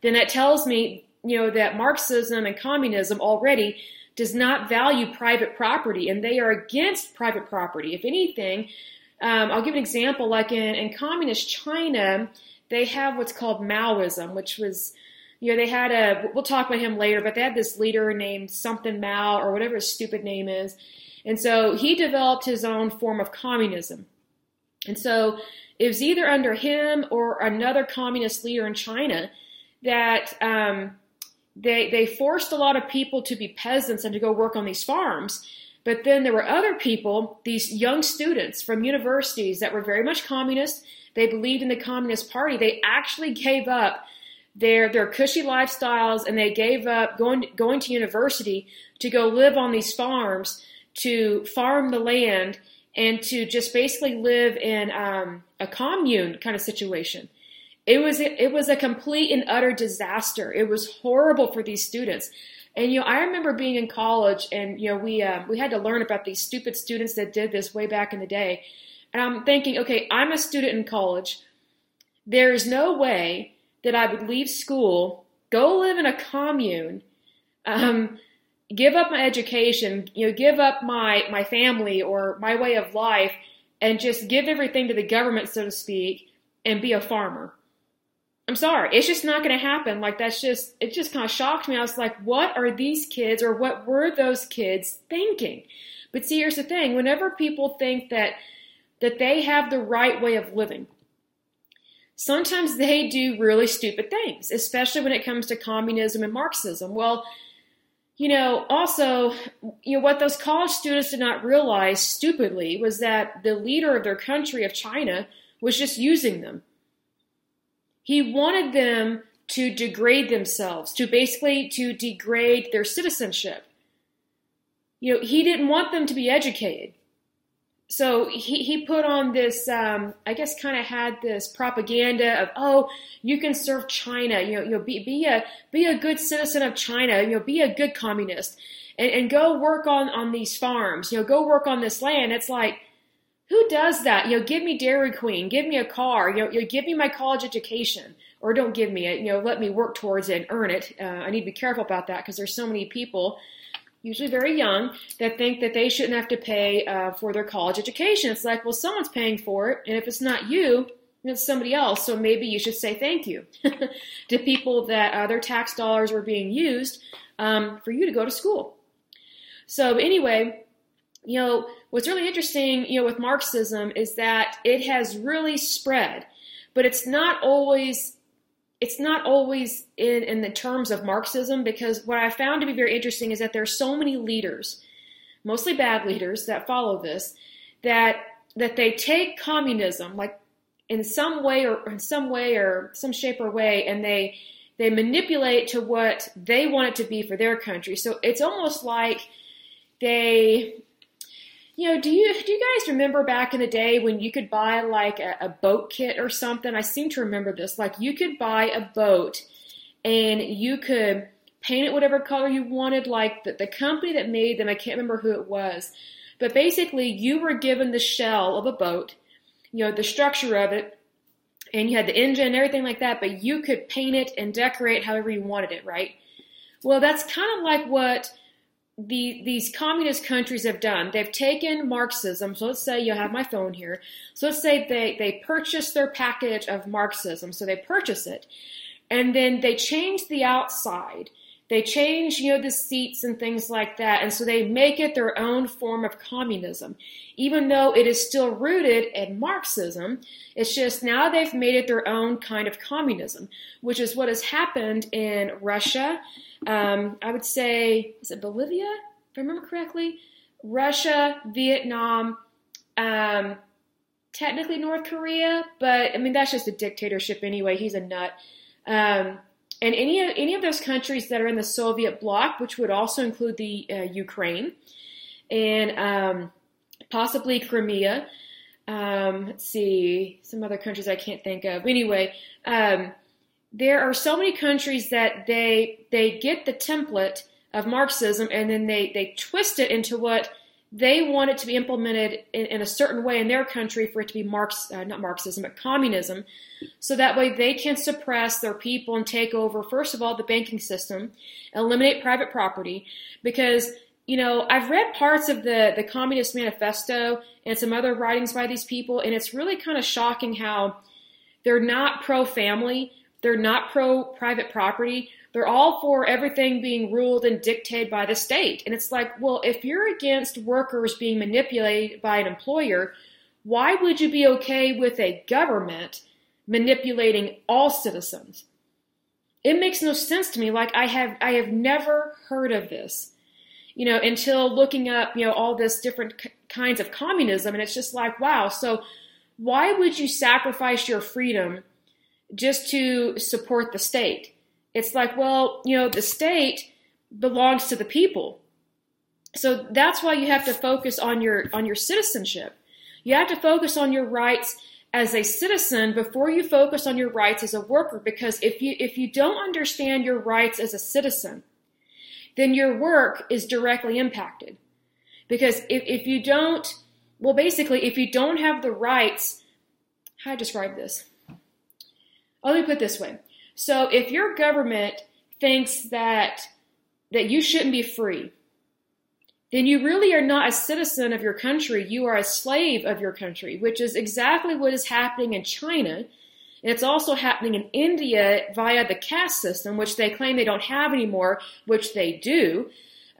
then that tells me, you know, that Marxism and communism already does not value private property and they are against private property. If anything, um, I'll give an example like in, in communist China, they have what's called Maoism, which was, you know, they had a, we'll talk about him later, but they had this leader named something Mao or whatever his stupid name is. And so he developed his own form of communism. And so it was either under him or another communist leader in China that um, they, they forced a lot of people to be peasants and to go work on these farms. But then there were other people, these young students from universities that were very much communist they believed in the Communist Party. They actually gave up their their cushy lifestyles and they gave up going going to university to go live on these farms to farm the land and to just basically live in um, a commune kind of situation. It was it was a complete and utter disaster. It was horrible for these students. And you know, I remember being in college, and you know, we uh, we had to learn about these stupid students that did this way back in the day. And I'm thinking, okay, I'm a student in college. There is no way that I would leave school, go live in a commune, um, give up my education, you know, give up my my family or my way of life, and just give everything to the government, so to speak, and be a farmer. I'm sorry, it's just not going to happen. Like that's just it just kind of shocked me. I was like, what are these kids or what were those kids thinking? But see, here's the thing: whenever people think that that they have the right way of living. Sometimes they do really stupid things, especially when it comes to communism and Marxism. Well, you know, also, you know, what those college students did not realize stupidly was that the leader of their country of China was just using them. He wanted them to degrade themselves, to basically to degrade their citizenship. You know, he didn't want them to be educated so he, he put on this um, i guess kind of had this propaganda of oh you can serve china. You know, you know be, be a be a good citizen of china. You know be a good communist. And, and go work on on these farms. You know go work on this land. It's like who does that? You know give me dairy queen. Give me a car. You know, you know give me my college education. Or don't give me it. You know let me work towards it and earn it. Uh, i need to be careful about that because there's so many people usually very young, that think that they shouldn't have to pay uh, for their college education. It's like, well, someone's paying for it, and if it's not you, it's somebody else. So maybe you should say thank you *laughs* to people that uh, their tax dollars were being used um, for you to go to school. So anyway, you know, what's really interesting, you know, with Marxism is that it has really spread, but it's not always it's not always in, in the terms of Marxism because what I found to be very interesting is that there are so many leaders, mostly bad leaders, that follow this, that that they take communism like in some way or in some way or some shape or way and they they manipulate to what they want it to be for their country. So it's almost like they you know, do you do you guys remember back in the day when you could buy like a, a, boat kit or something? I seem to remember this. Like you could buy a boat and you could paint it whatever color you wanted. Like the, the company that made them, I can't remember who it was, but basically you were given the shell of a boat, you know, the structure of it, and you had the engine and everything like that, but you could paint it and decorate however you wanted it, right? Well, that's kind of like what the, these communist countries have done. They've taken Marxism. So let's say you have my phone here. So let's say they, they purchase their package of Marxism. So they purchase it. And then they change the outside. They change, you know, the seats and things like that. And so they make it their own form of communism. Even though it is still rooted in Marxism, it's just now they've made it their own kind of communism, which is what has happened in Russia um, I would say, is it Bolivia, if I remember correctly? Russia, Vietnam, um, technically North Korea, but I mean that's just a dictatorship anyway. He's a nut. Um, and any of any of those countries that are in the Soviet bloc, which would also include the uh, Ukraine and um, possibly Crimea. Um, let's see, some other countries I can't think of. Anyway, um, there are so many countries that they they get the template of Marxism and then they they twist it into what they want it to be implemented in, in a certain way in their country for it to be Marx uh, not Marxism but communism, so that way they can suppress their people and take over first of all the banking system, eliminate private property. Because you know, I've read parts of the, the Communist Manifesto and some other writings by these people, and it's really kind of shocking how they're not pro family, they're not pro private property. They're all for everything being ruled and dictated by the state. And it's like, well, if you're against workers being manipulated by an employer, why would you be okay with a government manipulating all citizens? It makes no sense to me. Like I have I have never heard of this. You know, until looking up, you know, all this different k- kinds of communism and it's just like, wow, so why would you sacrifice your freedom just to support the state. It's like, well, you know, the state belongs to the people. So that's why you have to focus on your on your citizenship. You have to focus on your rights as a citizen before you focus on your rights as a worker because if you if you don't understand your rights as a citizen, then your work is directly impacted. Because if, if you don't well basically if you don't have the rights how do I describe this? Let me put it this way. So if your government thinks that that you shouldn't be free, then you really are not a citizen of your country. You are a slave of your country, which is exactly what is happening in China. And it's also happening in India via the caste system, which they claim they don't have anymore, which they do.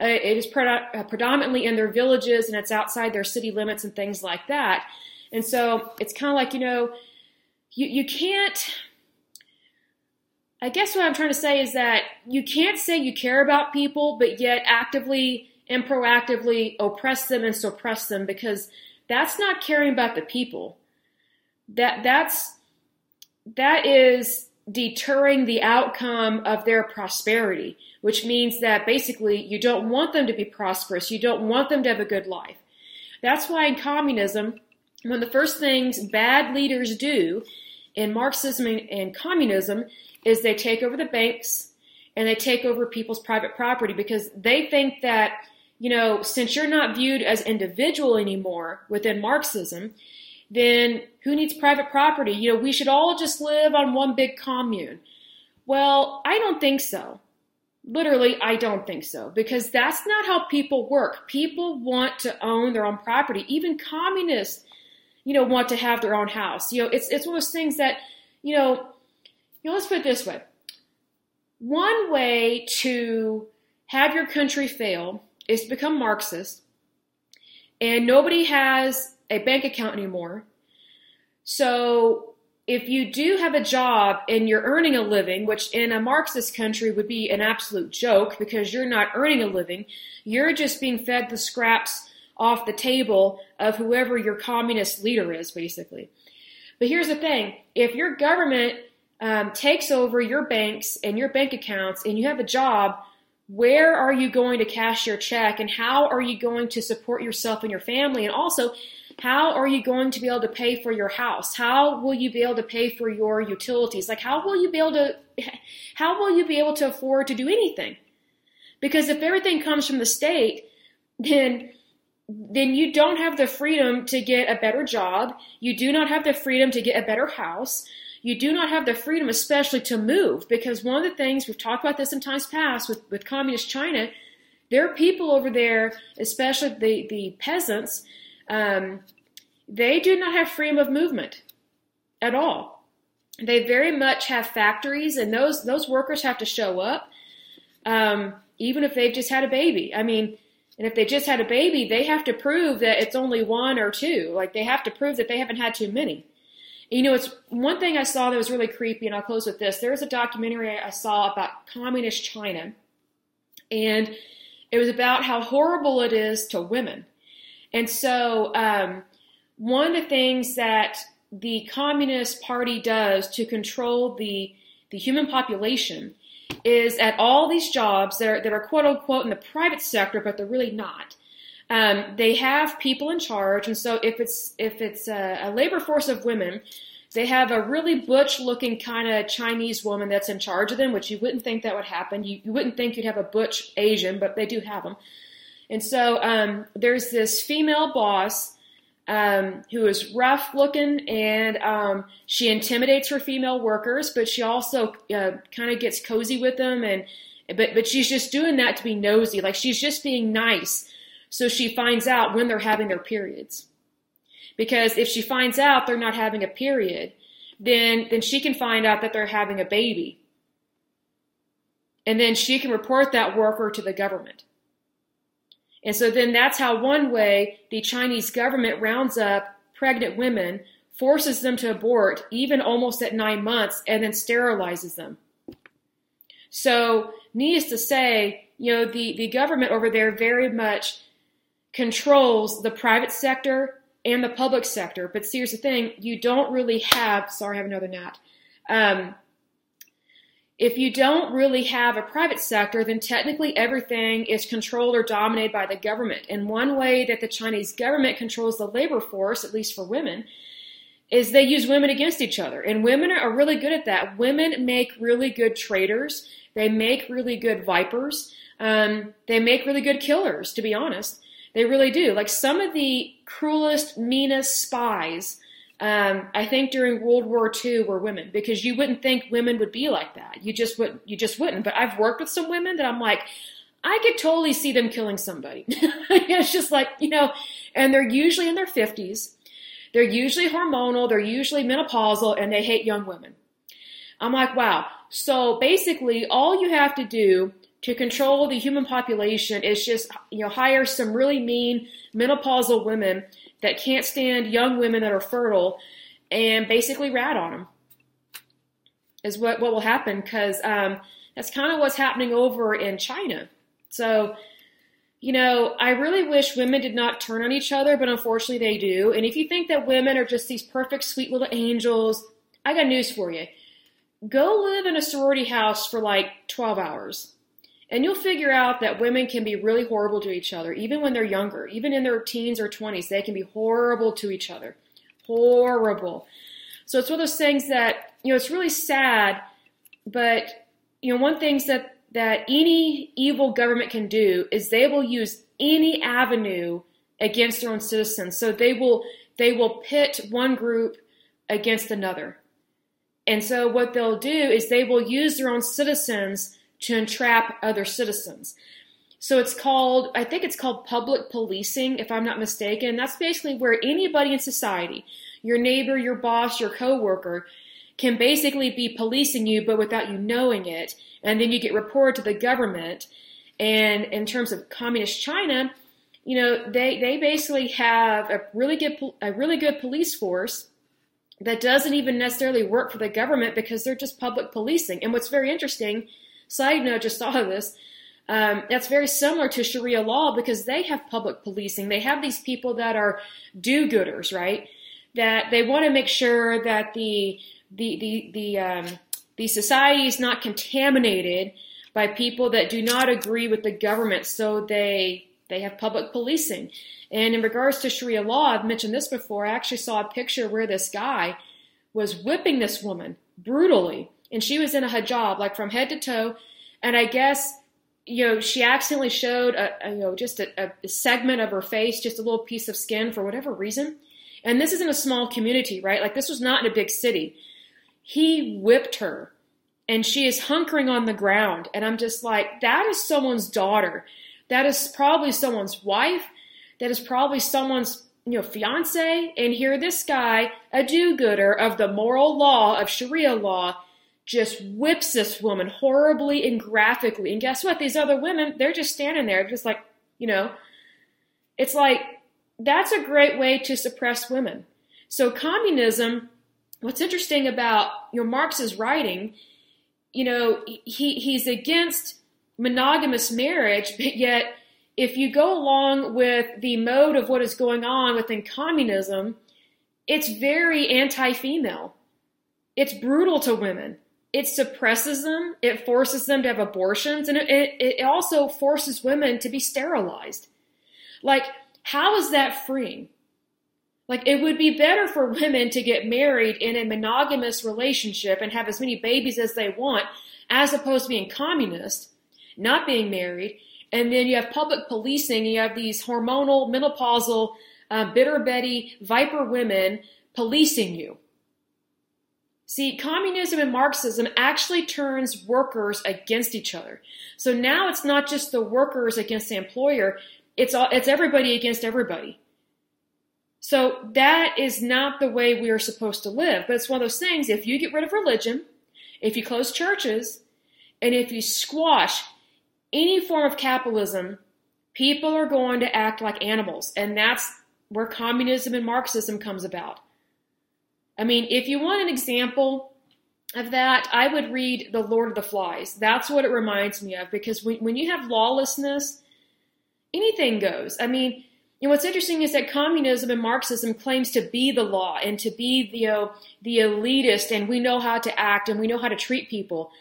Uh, it is pre- uh, predominantly in their villages and it's outside their city limits and things like that. And so it's kind of like, you know, you, you can't I guess what I'm trying to say is that you can't say you care about people, but yet actively and proactively oppress them and suppress them because that's not caring about the people. That that's that is deterring the outcome of their prosperity, which means that basically you don't want them to be prosperous, you don't want them to have a good life. That's why in communism, one of the first things bad leaders do in Marxism and communism is they take over the banks and they take over people's private property because they think that, you know, since you're not viewed as individual anymore within Marxism, then who needs private property? You know, we should all just live on one big commune. Well, I don't think so. Literally, I don't think so because that's not how people work. People want to own their own property. Even communists, you know, want to have their own house. You know, it's it's one of those things that, you know, know, let's put it this way. One way to have your country fail is to become Marxist, and nobody has a bank account anymore. So if you do have a job and you're earning a living, which in a Marxist country would be an absolute joke because you're not earning a living, you're just being fed the scraps off the table of whoever your communist leader is, basically. But here's the thing if your government um, takes over your banks and your bank accounts and you have a job, where are you going to cash your check and how are you going to support yourself and your family? And also, how are you going to be able to pay for your house? How will you be able to pay for your utilities? Like, how will you be able to, *laughs* how will you be able to afford to do anything? Because if everything comes from the state, then then you don't have the freedom to get a better job. You do not have the freedom to get a better house. You do not have the freedom, especially to move, because one of the things we've talked about this in times past with, with communist China, there are people over there, especially the, the peasants, um, they do not have freedom of movement at all. They very much have factories, and those those workers have to show up, um, even if they've just had a baby. I mean, and if they just had a baby, they have to prove that it's only one or two. Like they have to prove that they haven't had too many. You know, it's one thing I saw that was really creepy, and I'll close with this. There was a documentary I saw about communist China, and it was about how horrible it is to women. And so, um, one of the things that the Communist Party does to control the the human population is at all these jobs that are, that are quote unquote in the private sector, but they're really not. Um, they have people in charge, and so if it's if it's a, a labor force of women, they have a really butch looking kind of Chinese woman that's in charge of them, which you wouldn't think that would happen. You, you wouldn't think you'd have a butch Asian, but they do have them. And so um, there's this female boss um, who is rough looking and um, she intimidates her female workers, but she also uh, kind of gets cozy with them. And but but she's just doing that to be nosy, like she's just being nice, so she finds out when they're having their periods. Because if she finds out they're not having a period, then then she can find out that they're having a baby, and then she can report that worker to the government. And so then that's how one way the Chinese government rounds up pregnant women, forces them to abort even almost at nine months, and then sterilizes them. So, needless to say, you know, the, the government over there very much controls the private sector and the public sector. But here's the thing you don't really have, sorry, I have another gnat. Um, if you don't really have a private sector, then technically everything is controlled or dominated by the government. And one way that the Chinese government controls the labor force, at least for women, is they use women against each other. And women are really good at that. Women make really good traders. They make really good vipers. Um, they make really good killers, to be honest. They really do. Like some of the cruelest, meanest spies um, I think during World War II were women because you wouldn't think women would be like that. You just would you just wouldn't. But I've worked with some women that I'm like, I could totally see them killing somebody. *laughs* it's just like you know, and they're usually in their fifties. They're usually hormonal. They're usually menopausal, and they hate young women. I'm like, wow. So basically, all you have to do to control the human population is just you know hire some really mean menopausal women that can't stand young women that are fertile and basically rat on them is what, what will happen because um, that's kind of what's happening over in China. So, you know, I really wish women did not turn on each other, but unfortunately they do. And if you think that women are just these perfect, sweet little angels, I got news for you. Go live in a sorority house for like 12 hours. And you'll figure out that women can be really horrible to each other, even when they're younger, even in their teens or 20s, they can be horrible to each other. Horrible. So it's one of those things that, you know, it's really sad, but, you know, one thing that, that any evil government can do is they will use any avenue against their own citizens. So they will, they will pit one group against another. And so what they'll do is they will use their own citizens to entrap other citizens. So it's called, I think it's called public policing, if I'm not mistaken. That's basically where anybody in society, your neighbor, your boss, your coworker, can basically be policing you, but without you knowing it. And then you get reported to the government. And in terms of communist China, you know, they, they basically have a really good, a really good police force that doesn't even necessarily work for the government because they're just public policing. And what's very interesting, side note, just thought of this, um, that's very similar to Sharia law because they have public policing. They have these people that are do-gooders, right? That they want to make sure that the the the the um, the society is not contaminated by people that do not agree with the government. So they they have public policing. And in regards to Sharia law, I've mentioned this before. I actually saw a picture where this guy was whipping this woman brutally, and she was in a hijab, like from head to toe. And I guess you know she accidentally showed a, a you know just a, a segment of her face, just a little piece of skin for whatever reason. And this is in a small community, right? Like this was not in a big city. He whipped her and she is hunkering on the ground. And I'm just like, that is someone's daughter. That is probably someone's wife. That is probably someone's you know fiance. And here this guy, a do-gooder of the moral law of Sharia law, just whips this woman horribly and graphically. And guess what? These other women, they're just standing there, just like, you know, it's like that's a great way to suppress women. So communism, what's interesting about your Marx's writing you know, he, he's against monogamous marriage, but yet if you go along with the mode of what is going on within communism, it's very anti female. It's brutal to women. It suppresses them, it forces them to have abortions, and it, it, also forces women to be sterilized. Like, how is that freeing? Like, it would be better for women to get married in a monogamous relationship and have as many babies as they want, as opposed to being communist, not being married. And then you have public policing, you have these hormonal, menopausal, uh, bitter Betty, viper women policing you. See, communism and Marxism actually turns workers against each other. So now it's not just the workers against the employer, it's all, it's everybody against everybody. So that is not the way we are supposed to live. But it's one of those things, if you get rid of religion, if you close churches, and if you squash any form of capitalism, people are going to act like animals. And that's where communism and Marxism comes about. I mean, if you want an example of that, I would read The Lord of the Flies. That's what it reminds me of because when, when you have lawlessness, anything goes. I mean, and what's interesting is that communism and Marxism claims to be the law and to be the, you know, the elitist and we know how to act and we know how to treat people.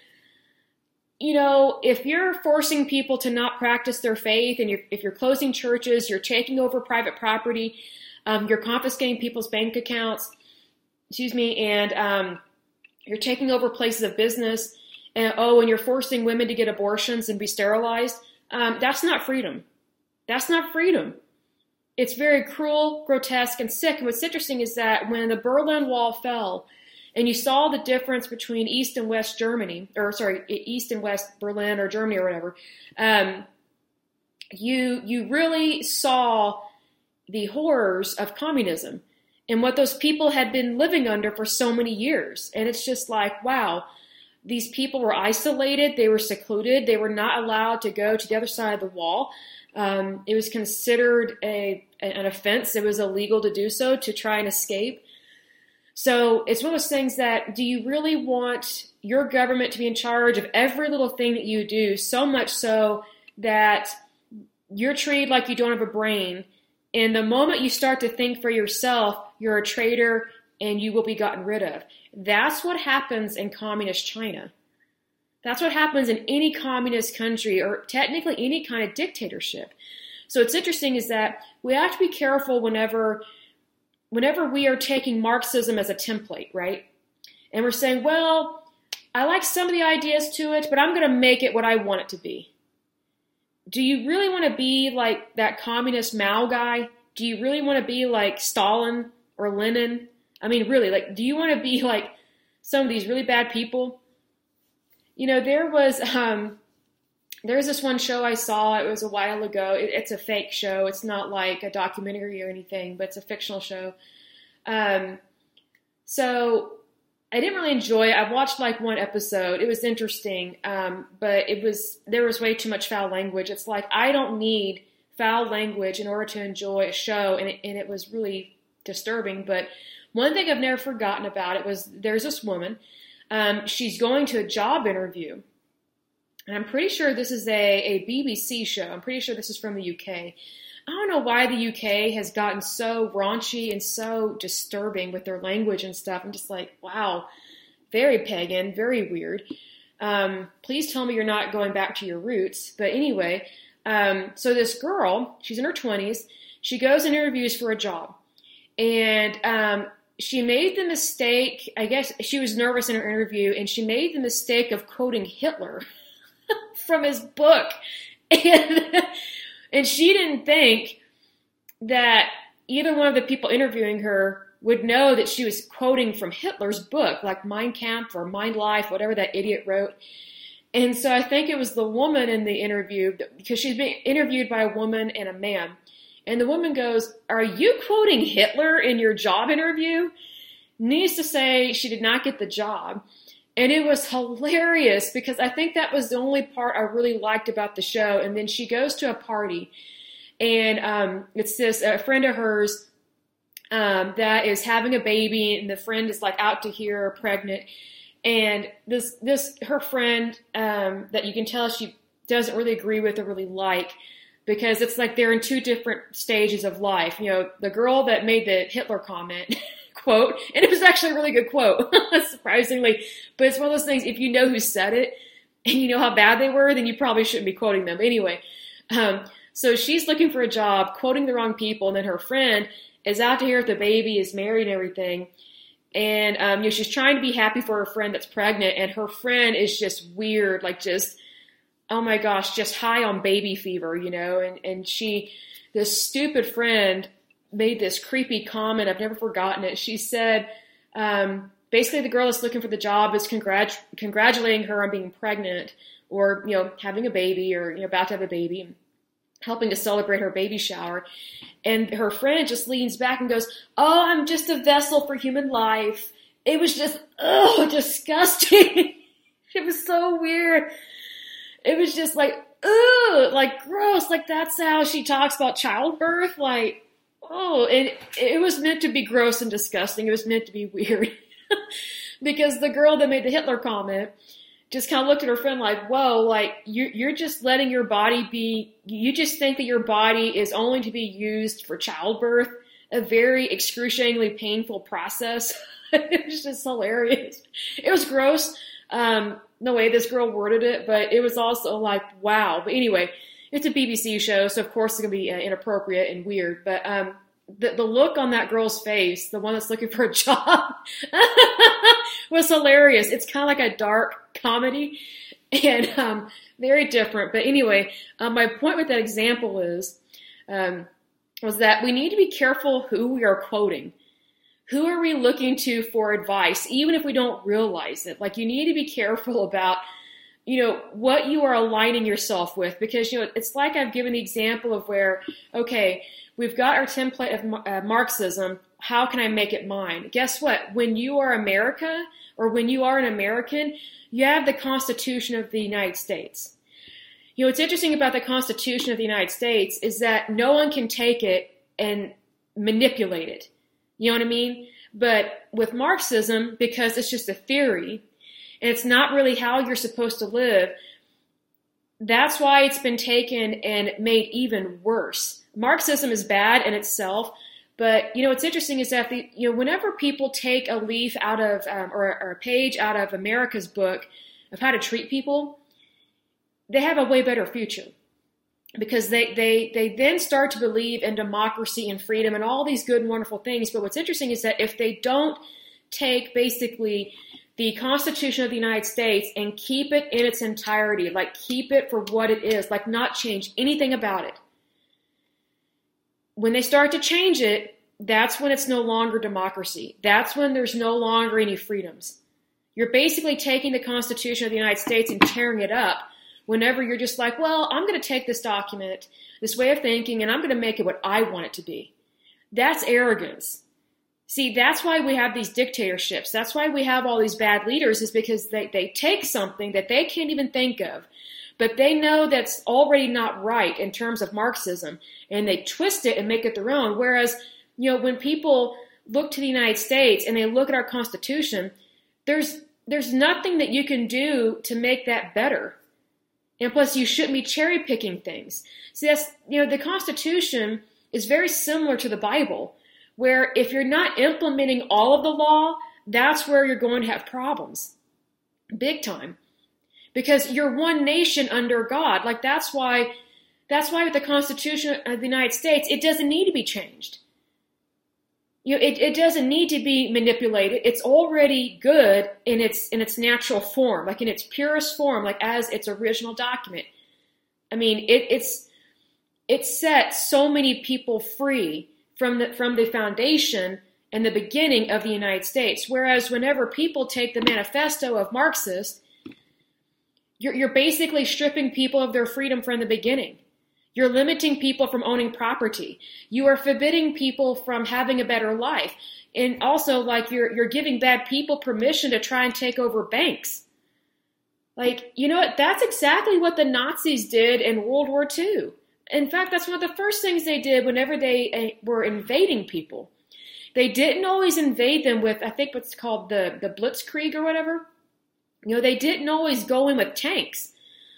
You know, if you're forcing people to not practice their faith and you're, if you're closing churches, you're taking over private property, um, you're confiscating people's bank accounts, excuse me, and um, you're taking over places of business, and oh, and you're forcing women to get abortions and be sterilized, um, that's not freedom. That's not freedom it's very cruel, grotesque, and sick. And what's interesting is that when the Berlin Wall fell, and you saw the difference between East and West Germany, or sorry, East and West Berlin or Germany or whatever, um, you you really saw the horrors of communism and what those people had been living under for so many years. And it's just like, wow, these people were isolated, they were secluded, they were not allowed to go to the other side of the wall. Um, it was considered a an offense. It was illegal to do so to try and escape. So it's one of those things that do you really want your government to be in charge of every little thing that you do, so much so that you're treated like you don't have a brain. And the moment you start to think for yourself, you're a traitor and you will be gotten rid of. That's what happens in communist China. That's what happens in any communist country or technically any kind of dictatorship. So it's interesting is that we have to be careful whenever whenever we are taking Marxism as a template, right? And we're saying, well, I like some of the ideas to it, but I'm going to make it what I want it to be. Do you really want to be like that communist Mao guy? Do you really want to be like Stalin or Lenin? I mean, really, like, do you want to be like some of these really bad people? You know, there was um, there's this one show I saw. It was a while ago. It, it's a fake show. It's not like a documentary or anything, but it's a fictional show. Um, so I didn't really enjoy it. I watched like one episode. It was interesting, um, but it was there was way too much foul language. It's like I don't need foul language in order to enjoy a show, and it, and it was really disturbing. But one thing I've never forgotten about it was there's this woman. Um, she's going to a job interview. And I'm pretty sure this is a, a BBC show. I'm pretty sure this is from the UK. I don't know why the UK has gotten so raunchy and so disturbing with their language and stuff. I'm just like, wow, very pagan, very weird. Um, please tell me you're not going back to your roots. But anyway, um, so this girl, she's in her 20s, she goes and interviews for a job. And um, she made the mistake, I guess she was nervous in her interview, and she made the mistake of quoting Hitler *laughs* from his book. And, *laughs* and she didn't think that either one of the people interviewing her would know that she was quoting from Hitler's book, like Mein Kampf or Mein Life, whatever that idiot wrote. And so I think it was the woman in the interview, because she's being interviewed by a woman and a man. And the woman goes, Are you quoting Hitler in your job interview? Needs to say she did not get the job. And it was hilarious because I think that was the only part I really liked about the show. And then she goes to a party, and um, it's this a friend of hers um, that is having a baby, and the friend is like out to here pregnant, and this this her friend um, that you can tell she doesn't really agree with or really like because it's like they're in two different stages of life. You know, the girl that made the Hitler comment. *laughs* quote, and it was actually a really good quote, *laughs* surprisingly. But it's one of those things, if you know who said it and you know how bad they were, then you probably shouldn't be quoting them. Anyway, um, so she's looking for a job, quoting the wrong people, and then her friend is out to hear if the baby is married and everything. And um, you know, she's trying to be happy for her friend that's pregnant, and her friend is just weird, like just oh my gosh, just high on baby fever, you know. And and she, this stupid friend, made this creepy comment. I've never forgotten it. She said, um, basically, the girl that's looking for the job is congrat- congratulating her on being pregnant or you know having a baby or you know about to have a baby helping to celebrate her baby shower. And her friend just leans back and goes, Oh, I'm just a vessel for human life. It was just, oh, *laughs* disgusting. it was so weird. It was just like, ugh, like gross. Like that's how she talks about childbirth. Like, oh, it, it was meant to be gross and disgusting. It was meant to be weird. *laughs* because the girl that made the Hitler comment, just kind of looked at her friend like, whoa, like you're, you're just letting your body be, you just think that your body is only to be used for childbirth, a very excruciatingly painful process. *laughs* it was just hilarious. It was gross, um, the way this girl worded it, but it was also like, wow. But anyway, it's a BBC show, so of course it's to be uh, inappropriate and weird, but, um, the, the look on that girl's face, the one that's looking *laughs* for a job, *laughs* was hilarious. It's kind of like a dark comedy *laughs* and um, very different. But anyway, um, my point with that example is um, was that we need to be careful who we are quoting. Who are we looking to for advice, even if we don't realize it? Like you need to be careful *laughs* about you know what you are aligning yourself with because you know it's like I've given the example of where okay we've got our template of uh, Marxism how can I make it mine guess what when you are America or when you are an American you have the Constitution of the United States. You know, what's interesting about the Constitution of the United States is that no one can take it and manipulate it. You know what I mean? But with Marxism, because it's just a theory, and it's not really how you're supposed to live, that's why it's been taken and made even worse. Marxism is bad in itself, but you know what's interesting is that the, you know whenever people take a leaf out of um, or, or a page out of America's book of how to treat people, they have a way better future because they they they then start to believe in democracy and freedom and all these good and wonderful things. But what's interesting is that if they don't take basically the Constitution of the United States and keep it in its entirety, like keep it for what it is, like not change anything about it, when they start to change it, that's when it's no longer democracy. That's when there's no longer any freedoms. You're basically taking the Constitution of the United States and tearing it up whenever you're just like, well, I'm going to take this document, this way of thinking, and I'm going to make it what I want it to be. That's arrogance. See, that's why we have these dictatorships. That's why we have all these bad leaders, is because they, they take something that they can't even think of but they know that's already not right in terms of Marxism, and they twist it and make it their own. Whereas You know, when people look to the United States and they look at our Constitution, there's there's nothing that you can do to make that better. And plus, you shouldn't be cherry picking things. See, that's you know, the Constitution is very similar to the Bible, where if you're not implementing all of the law, that's where you're going to have problems, big time, because you're one nation under God. Like that's why, that's why with the Constitution of the United States, it doesn't need to be changed you know, it, it doesn't need to be manipulated. It's already good in its in its natural form, like in its purest form, like as its original document. I mean, it, it's it set so many people free from the from the foundation and the beginning of the United States. Whereas whenever people take the manifesto of Marxists, you're, you're basically stripping people of their freedom from the beginning. You're limiting people from owning property. You are forbidding people from having a better life. And also, like, you're, you're giving bad people permission to try and take over banks. Like, you know what? That's exactly what the Nazis did in World War II. In fact, that's one of the first things they did whenever they uh, were invading people. They didn't always invade them with, I think what's called the, the Blitzkrieg or whatever. You know, they didn't always go in with tanks.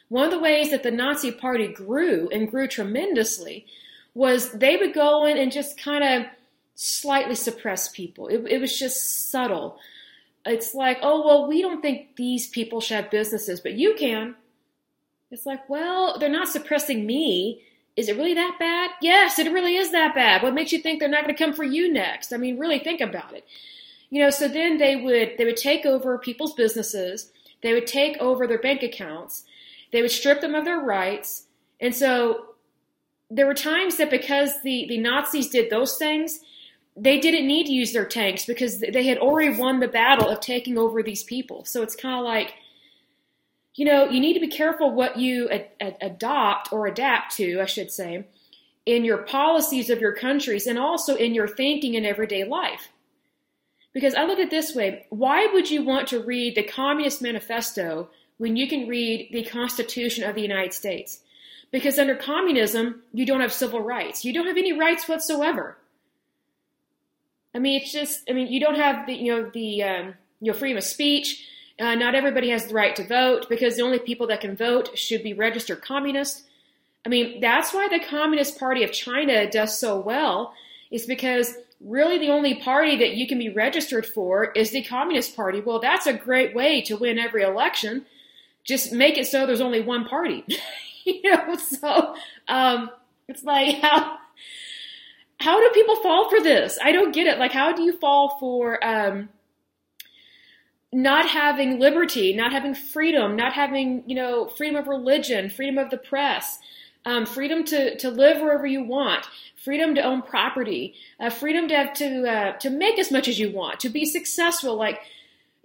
One of the ways that the Nazi Party grew and grew tremendously was they would go in and just kind of slightly suppress people. It, it was just subtle. It's like, oh, well, we don't think these people should have businesses, but you can. It's like, well, they're not suppressing me. Is it really that bad? Yes, it really is that bad. What makes you think they're not going to come for you next? I mean, really think about it. You know, so then they would they would take over people's businesses. They would take over their bank accounts they would strip them of their rights. And so there were times that because the, the Nazis did those things, they didn't need to use their tanks because they had already won the battle of taking over these people. So it's kind of like, you know, you need to be careful what you ad- ad- adopt or adapt to, I should say, in your policies of your countries and also in your thinking in everyday life. Because I look at it this way why would you want to read the Communist Manifesto when you can read the Constitution of the United States. Because under communism, you don't have civil rights. You don't have any rights whatsoever. I mean, it's just, I mean, you don't have the, you know, the, um, you know, freedom of speech. Uh, not everybody has the right to vote because the only people that can vote should be registered communist. I mean, that's why the Communist Party of China does so well, is because really the only party that you can be registered for is the Communist Party. Well, that's a great way to win every election just make it so there's only one party. *laughs* you know, so um, it's like how how do people fall for this? I don't get it. Like, how do you fall for um, not having liberty, not having freedom, not having you know freedom of religion, freedom of the press, um, freedom to to live wherever you want, freedom to own property, uh, freedom to have to uh, to make as much as you want, to be successful, like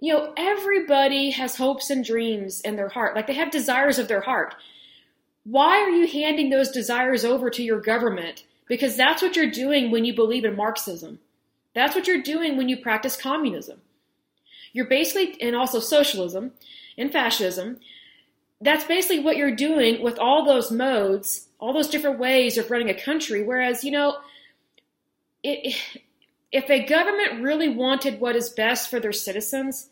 you know, everybody has hopes and dreams in their heart. Like they have desires of their heart. Why are you handing those desires over to your government? Because that's what you're doing when you believe in Marxism. That's what you're doing when you practice communism. You're basically, and also socialism and fascism, that's basically what you're doing with all those modes, all those different ways of running a country. Whereas, you know, it, if a government really wanted what is best for their citizens,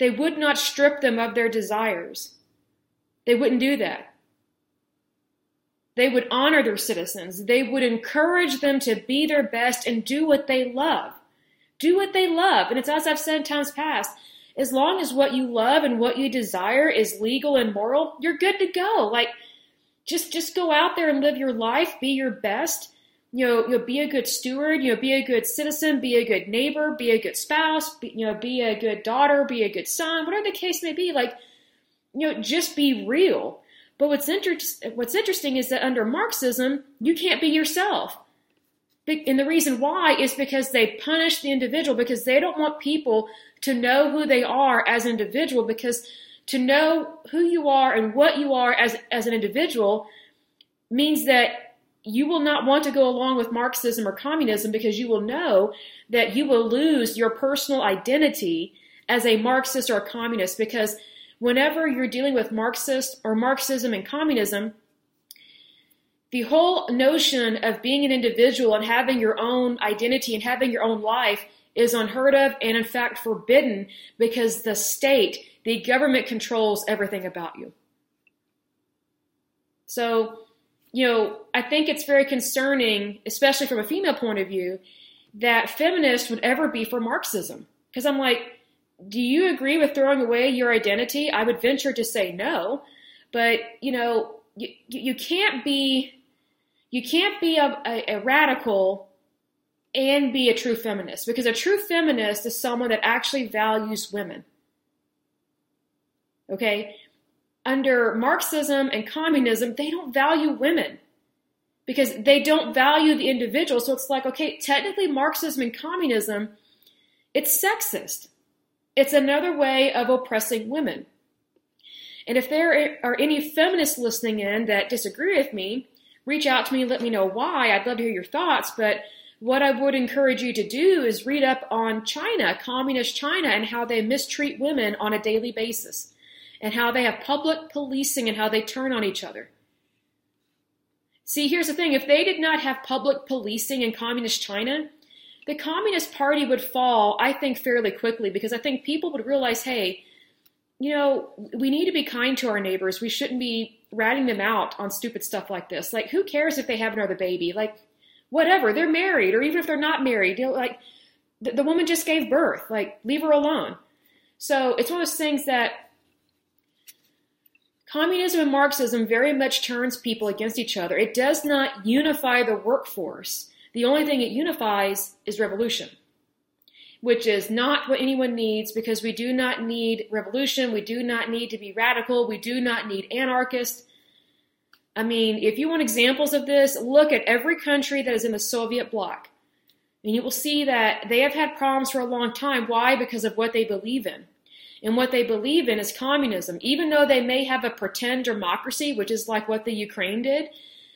they would not strip them of their desires. They wouldn't do that. They would honor their citizens. They would encourage them to be their best and do what they love. Do what they love. And it's as I've said in times past, as long as what you love and what you desire is legal and moral, you're good to go. Like just just go out there and live your life, be your best, you know, you know, be a good steward, you know, be a good citizen, be a good neighbor, be a good spouse, be, you know, be a good daughter, be a good son, whatever the case may be. Like, you know, just be real. But what's inter- what's interesting is that under Marxism, you can't be yourself. And the reason why is because they punish the individual because they don't want people to know who they are as an individual because to know who you are and what you are as, as an individual means that you will not want to go along with Marxism or communism because you will know that you will lose your personal identity as a Marxist or a communist because whenever you're dealing with Marxist or Marxism and communism, the whole notion of being an individual and having your own identity and having your own life is unheard of and in fact forbidden because the state, the government controls everything about you. So, you know, I think it's very concerning, especially from a female point of view, that feminists would ever be for Marxism. Because I'm like, do you agree with throwing away your identity? I would venture to say no, but you know, you, you can't be you can't be a, a, a radical and be a true feminist because a true feminist is someone that actually values women. Okay? Under Marxism and communism, they don't value women because they don't value the individual. So it's like, okay, technically Marxism and communism, it's sexist. It's another way of oppressing women. And if there are any feminists listening in that disagree with me, reach out to me let me know why. I'd love to hear your thoughts. But what I would encourage you to do is read up on China, communist China, and how they mistreat women on a daily basis and how they have public policing and how they turn on each other. See, here's the thing if they did not have public policing in communist China, the Communist Party would fall, I think, fairly quickly because I think people would realize hey, you know, we need to be kind to our neighbors. We shouldn't be ratting them out on stupid stuff like this. Like, who cares if they have another baby? Like, whatever, they're married, or even if they're not married, you know, like, the, the woman just gave birth. Like, leave her alone. So it's one of those things that Communism and Marxism very much turns people against each other. It does not unify the workforce. The only thing it unifies is revolution, which is not what anyone needs because we do not need revolution. We do not need to be radical. We do not need anarchists. I mean, if you want examples of this, look at every country that is in the Soviet bloc. And you will see that they have had problems for a long time. Why? Because of what they believe in and what they believe in is communism. Even though they may have a pretend democracy, which is like what the Ukraine did,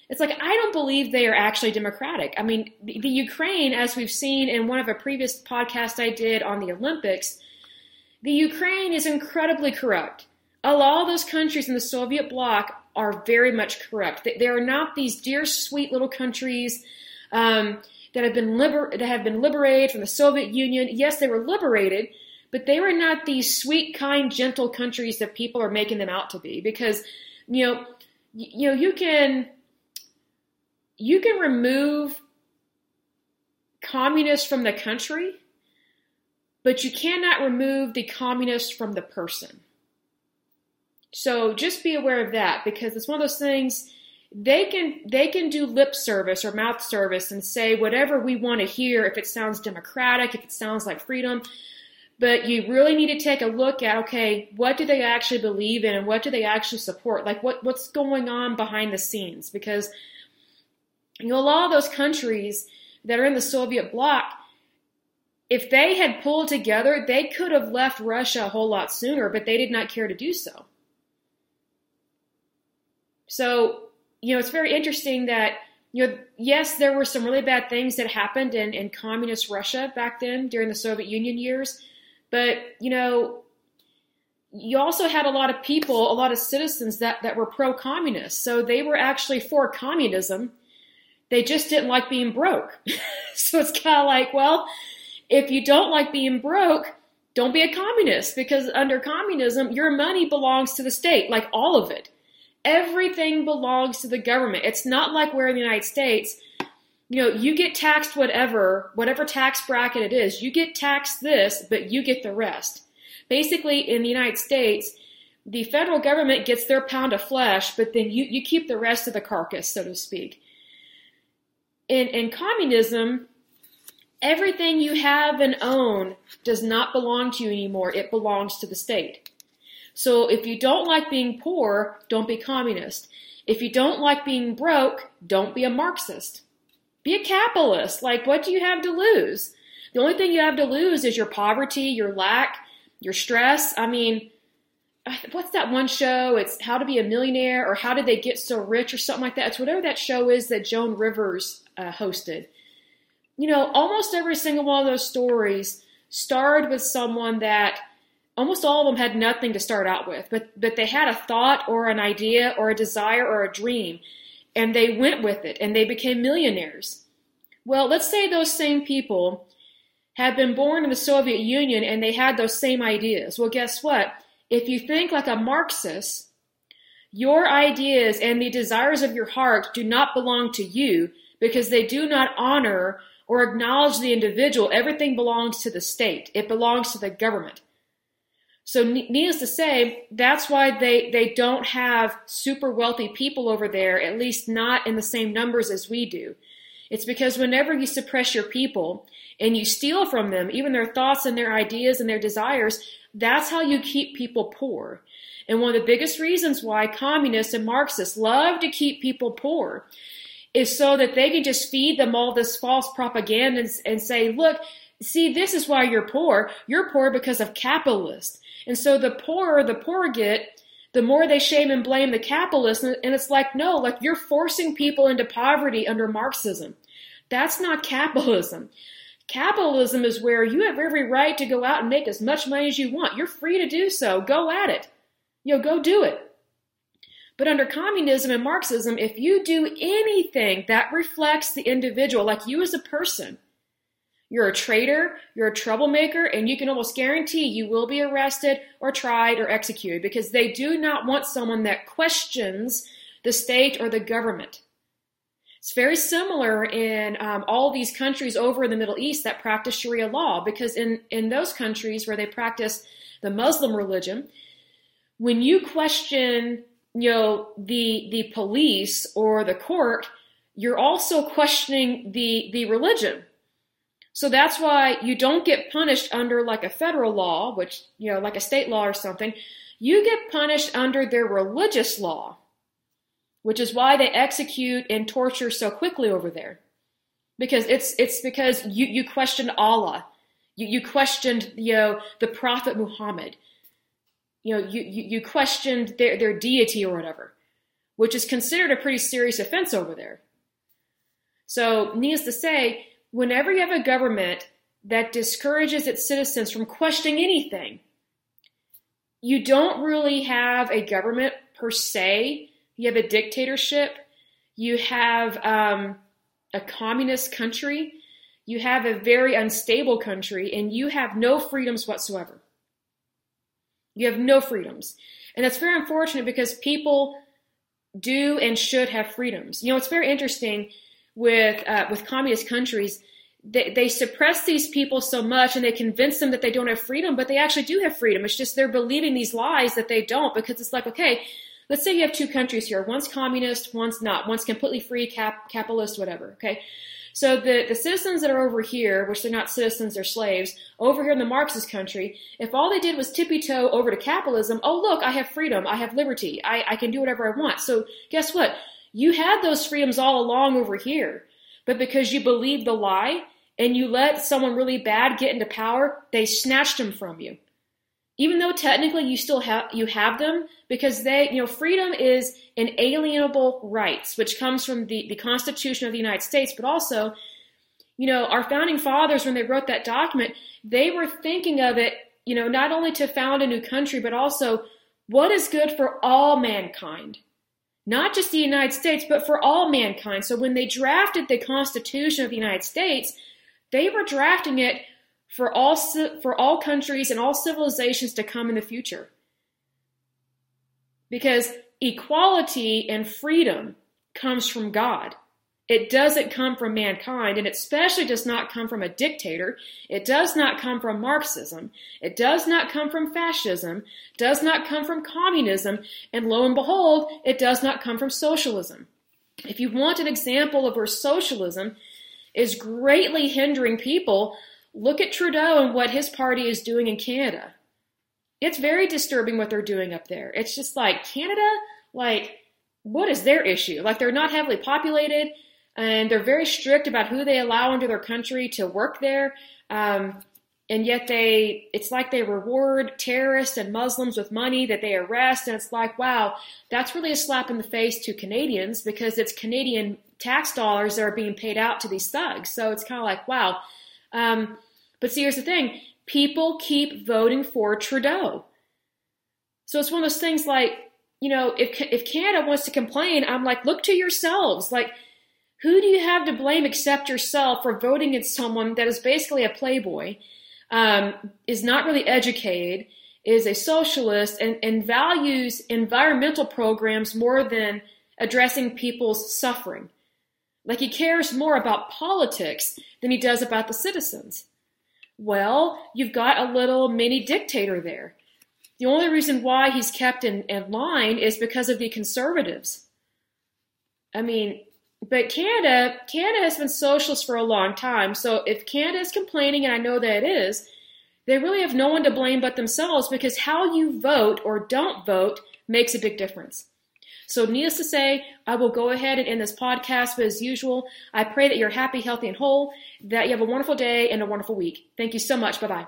it's like I don't believe they are actually democratic. I mean, the, the Ukraine, as we've seen in one of a previous podcast I did on the Olympics, the Ukraine is incredibly corrupt. A lot of those countries in the Soviet bloc are very much corrupt. They, they are not these dear, sweet little countries um, that have been liber- that have been liberated from the Soviet Union. Yes, they were liberated, but they were not these sweet, kind, gentle countries that people are making them out to be. Because, you know, you know, you can you can remove communists from the country, but you cannot remove the communist from the person. So just be aware of that because it's one of those things they can they can do lip service or mouth service and say whatever we want to hear if it sounds democratic, if it sounds like freedom, but you really need to take a look at okay what do they actually believe in and what do they actually support? Like what what's going on behind the scenes? Because you know a lot of those countries that are in the soviet bloc if they had pulled together they could have left russia a whole lot sooner but they did not care to do so. So you know it's very interesting that you know yes there were some really bad things that happened in, in communist russia back then during the soviet union years but, you know, you also had a lot of people, a lot of citizens that, that were pro communist. So they were actually for communism. They just didn't like being broke. *laughs* so it's kind of like, well, if you don't like being broke, don't be a communist because under communism, your money belongs to the state, like all of it. Everything belongs to the government. It's not like we're in the United States you know, you get taxed whatever, whatever tax bracket it is, you get taxed this, but you get the rest. Basically, in the United States, the federal government gets their pound of flesh, but then you, you keep the rest of the carcass, so to speak. In, in communism, everything you have and own does not belong to you anymore. It belongs to the state. So if you don't like being poor, don't be communist. If you don't like being broke, don't be a Marxist. Be a capitalist. Like, what do you have to lose? The only thing you have to lose is your poverty, your lack, your stress. I mean, what's that one show? It's How to Be a Millionaire or How Did They Get So Rich or something like that. It's whatever that show is that Joan Rivers uh, hosted. You know, almost every single one of those stories started with someone that almost all of them had nothing to start out with, but but they had a thought or an idea or a desire or a dream and they went with it and they became millionaires. Well, let's say those same people had been born in the Soviet Union and they had those same ideas. Well, guess what? If you think like a Marxist, your ideas and the desires of your heart do not belong to you because they do not honor or acknowledge the individual. Everything belongs to the state. It belongs to the government. So needless to say, that's why they, they don't have super wealthy people over there, at least not in the same numbers as we do. It's because whenever you suppress your people and you steal from them, even their thoughts and their ideas and their desires, that's how you keep people poor. And one of the biggest reasons why communists and Marxists love to keep people poor is so that they can just feed them all this false propaganda and, and say, look, see, this is why you're poor. You're poor because of capitalists. And so the poorer the poor get, the more they shame and blame the capitalists. And it's like, no, like you're forcing people into poverty under Marxism. That's not capitalism. Capitalism is where you have every right to go out and make as much money as you want. You're free to do so. Go at it. You know, go do it. But under communism and Marxism, if you do anything that reflects the individual, like you as a person, you're a traitor, you're a troublemaker, and you can almost guarantee you will be arrested or tried or executed because they do not want someone that questions the state or the government. It's very similar in um, all these countries over in the Middle East that practice Sharia law because in, in those countries where they practice the Muslim religion, when you question you know the the police or the court, you're also questioning the the religion so that's why you don't get punished under like a federal law, which, you know, like a state law or something. You get punished under their religious law, which is why they execute and torture so quickly over there. Because it's, it's because you, you questioned Allah. You, you questioned, you know, the Prophet Muhammad. You know, you, you, you questioned their, their deity or whatever, which is considered a pretty serious offense over there. So, needless to say, whenever you have a government that discourages its citizens from questioning anything, you don't really have a government per se. You have a dictatorship. You have um, a communist country. You have a very unstable country, and you have no freedoms whatsoever. You have no freedoms. And that's very unfortunate because people do and should have freedoms. You know, it's very interesting with uh, with communist countries, they, they suppress these people so much and they convince them that they don't have freedom, but they actually do have freedom. It's just they're believing these lies that they don't because it's like, okay, let's say you have two countries here. One's communist, one's not. One's completely free, cap, capitalist, whatever. Okay. So the, the citizens that are over here, which they're not citizens, they're slaves, over here in the Marxist country, if all they did was tippy toe over to capitalism, oh look, I have freedom, I have liberty, I, I can do whatever I want. So guess what? You had those freedoms all along over here. But because you believed the lie and you let someone really bad get into power, they snatched them from you. Even though technically you still have you have them because they, you know, freedom is inalienable rights, which comes from the, the Constitution of the United States, but also, you know, our founding fathers, when they wrote that document, they were thinking of it, you know, not only to found a new country, but also what is good for all mankind not just the United States, but for all mankind. So when they drafted the Constitution of the United States, they were drafting it for all for all countries and all civilizations to come in the future. Because equality and freedom comes from God. It doesn't come from mankind, and it especially does not come from a dictator. It does not come from Marxism. It does not come from fascism. Does not come from communism. And lo and behold, it does not come from socialism. If you want an example of where socialism is greatly hindering people, look at Trudeau and what his party is doing in Canada. It's very disturbing what they're doing up there. It's just like Canada, like, what is their issue? Like, they're not heavily populated and they're very strict about who they allow into their country to work there. Um, and yet they, it's like they reward terrorists and Muslims with money that they arrest. And it's like, wow, that's really a slap in the face to Canadians because it's Canadian tax dollars that are being paid out to these thugs. So it's kind of like, wow. Um, but see, here's the thing people keep voting for Trudeau. So it's one of those things like, you know, if if Canada wants to complain, I'm like, look to yourselves. Like, who do you have to blame except yourself for voting in someone that is basically a playboy, um, is not really educated, is a socialist, and, and values environmental programs more than addressing people's suffering? Like he cares more about politics than he does about the citizens. Well, you've got a little mini dictator there. The only reason why he's kept in, in line is because of the conservatives. I mean, but Canada, Canada has been socialist for a long time. So if Canada is complaining, and I know that it is, they really have no one to blame but themselves because how you vote or don't vote makes a big difference. So, needless to say, I will go ahead and end this podcast. But as usual, I pray that you're happy, healthy, and whole, that you have a wonderful day and a wonderful week. Thank you so much. Bye bye.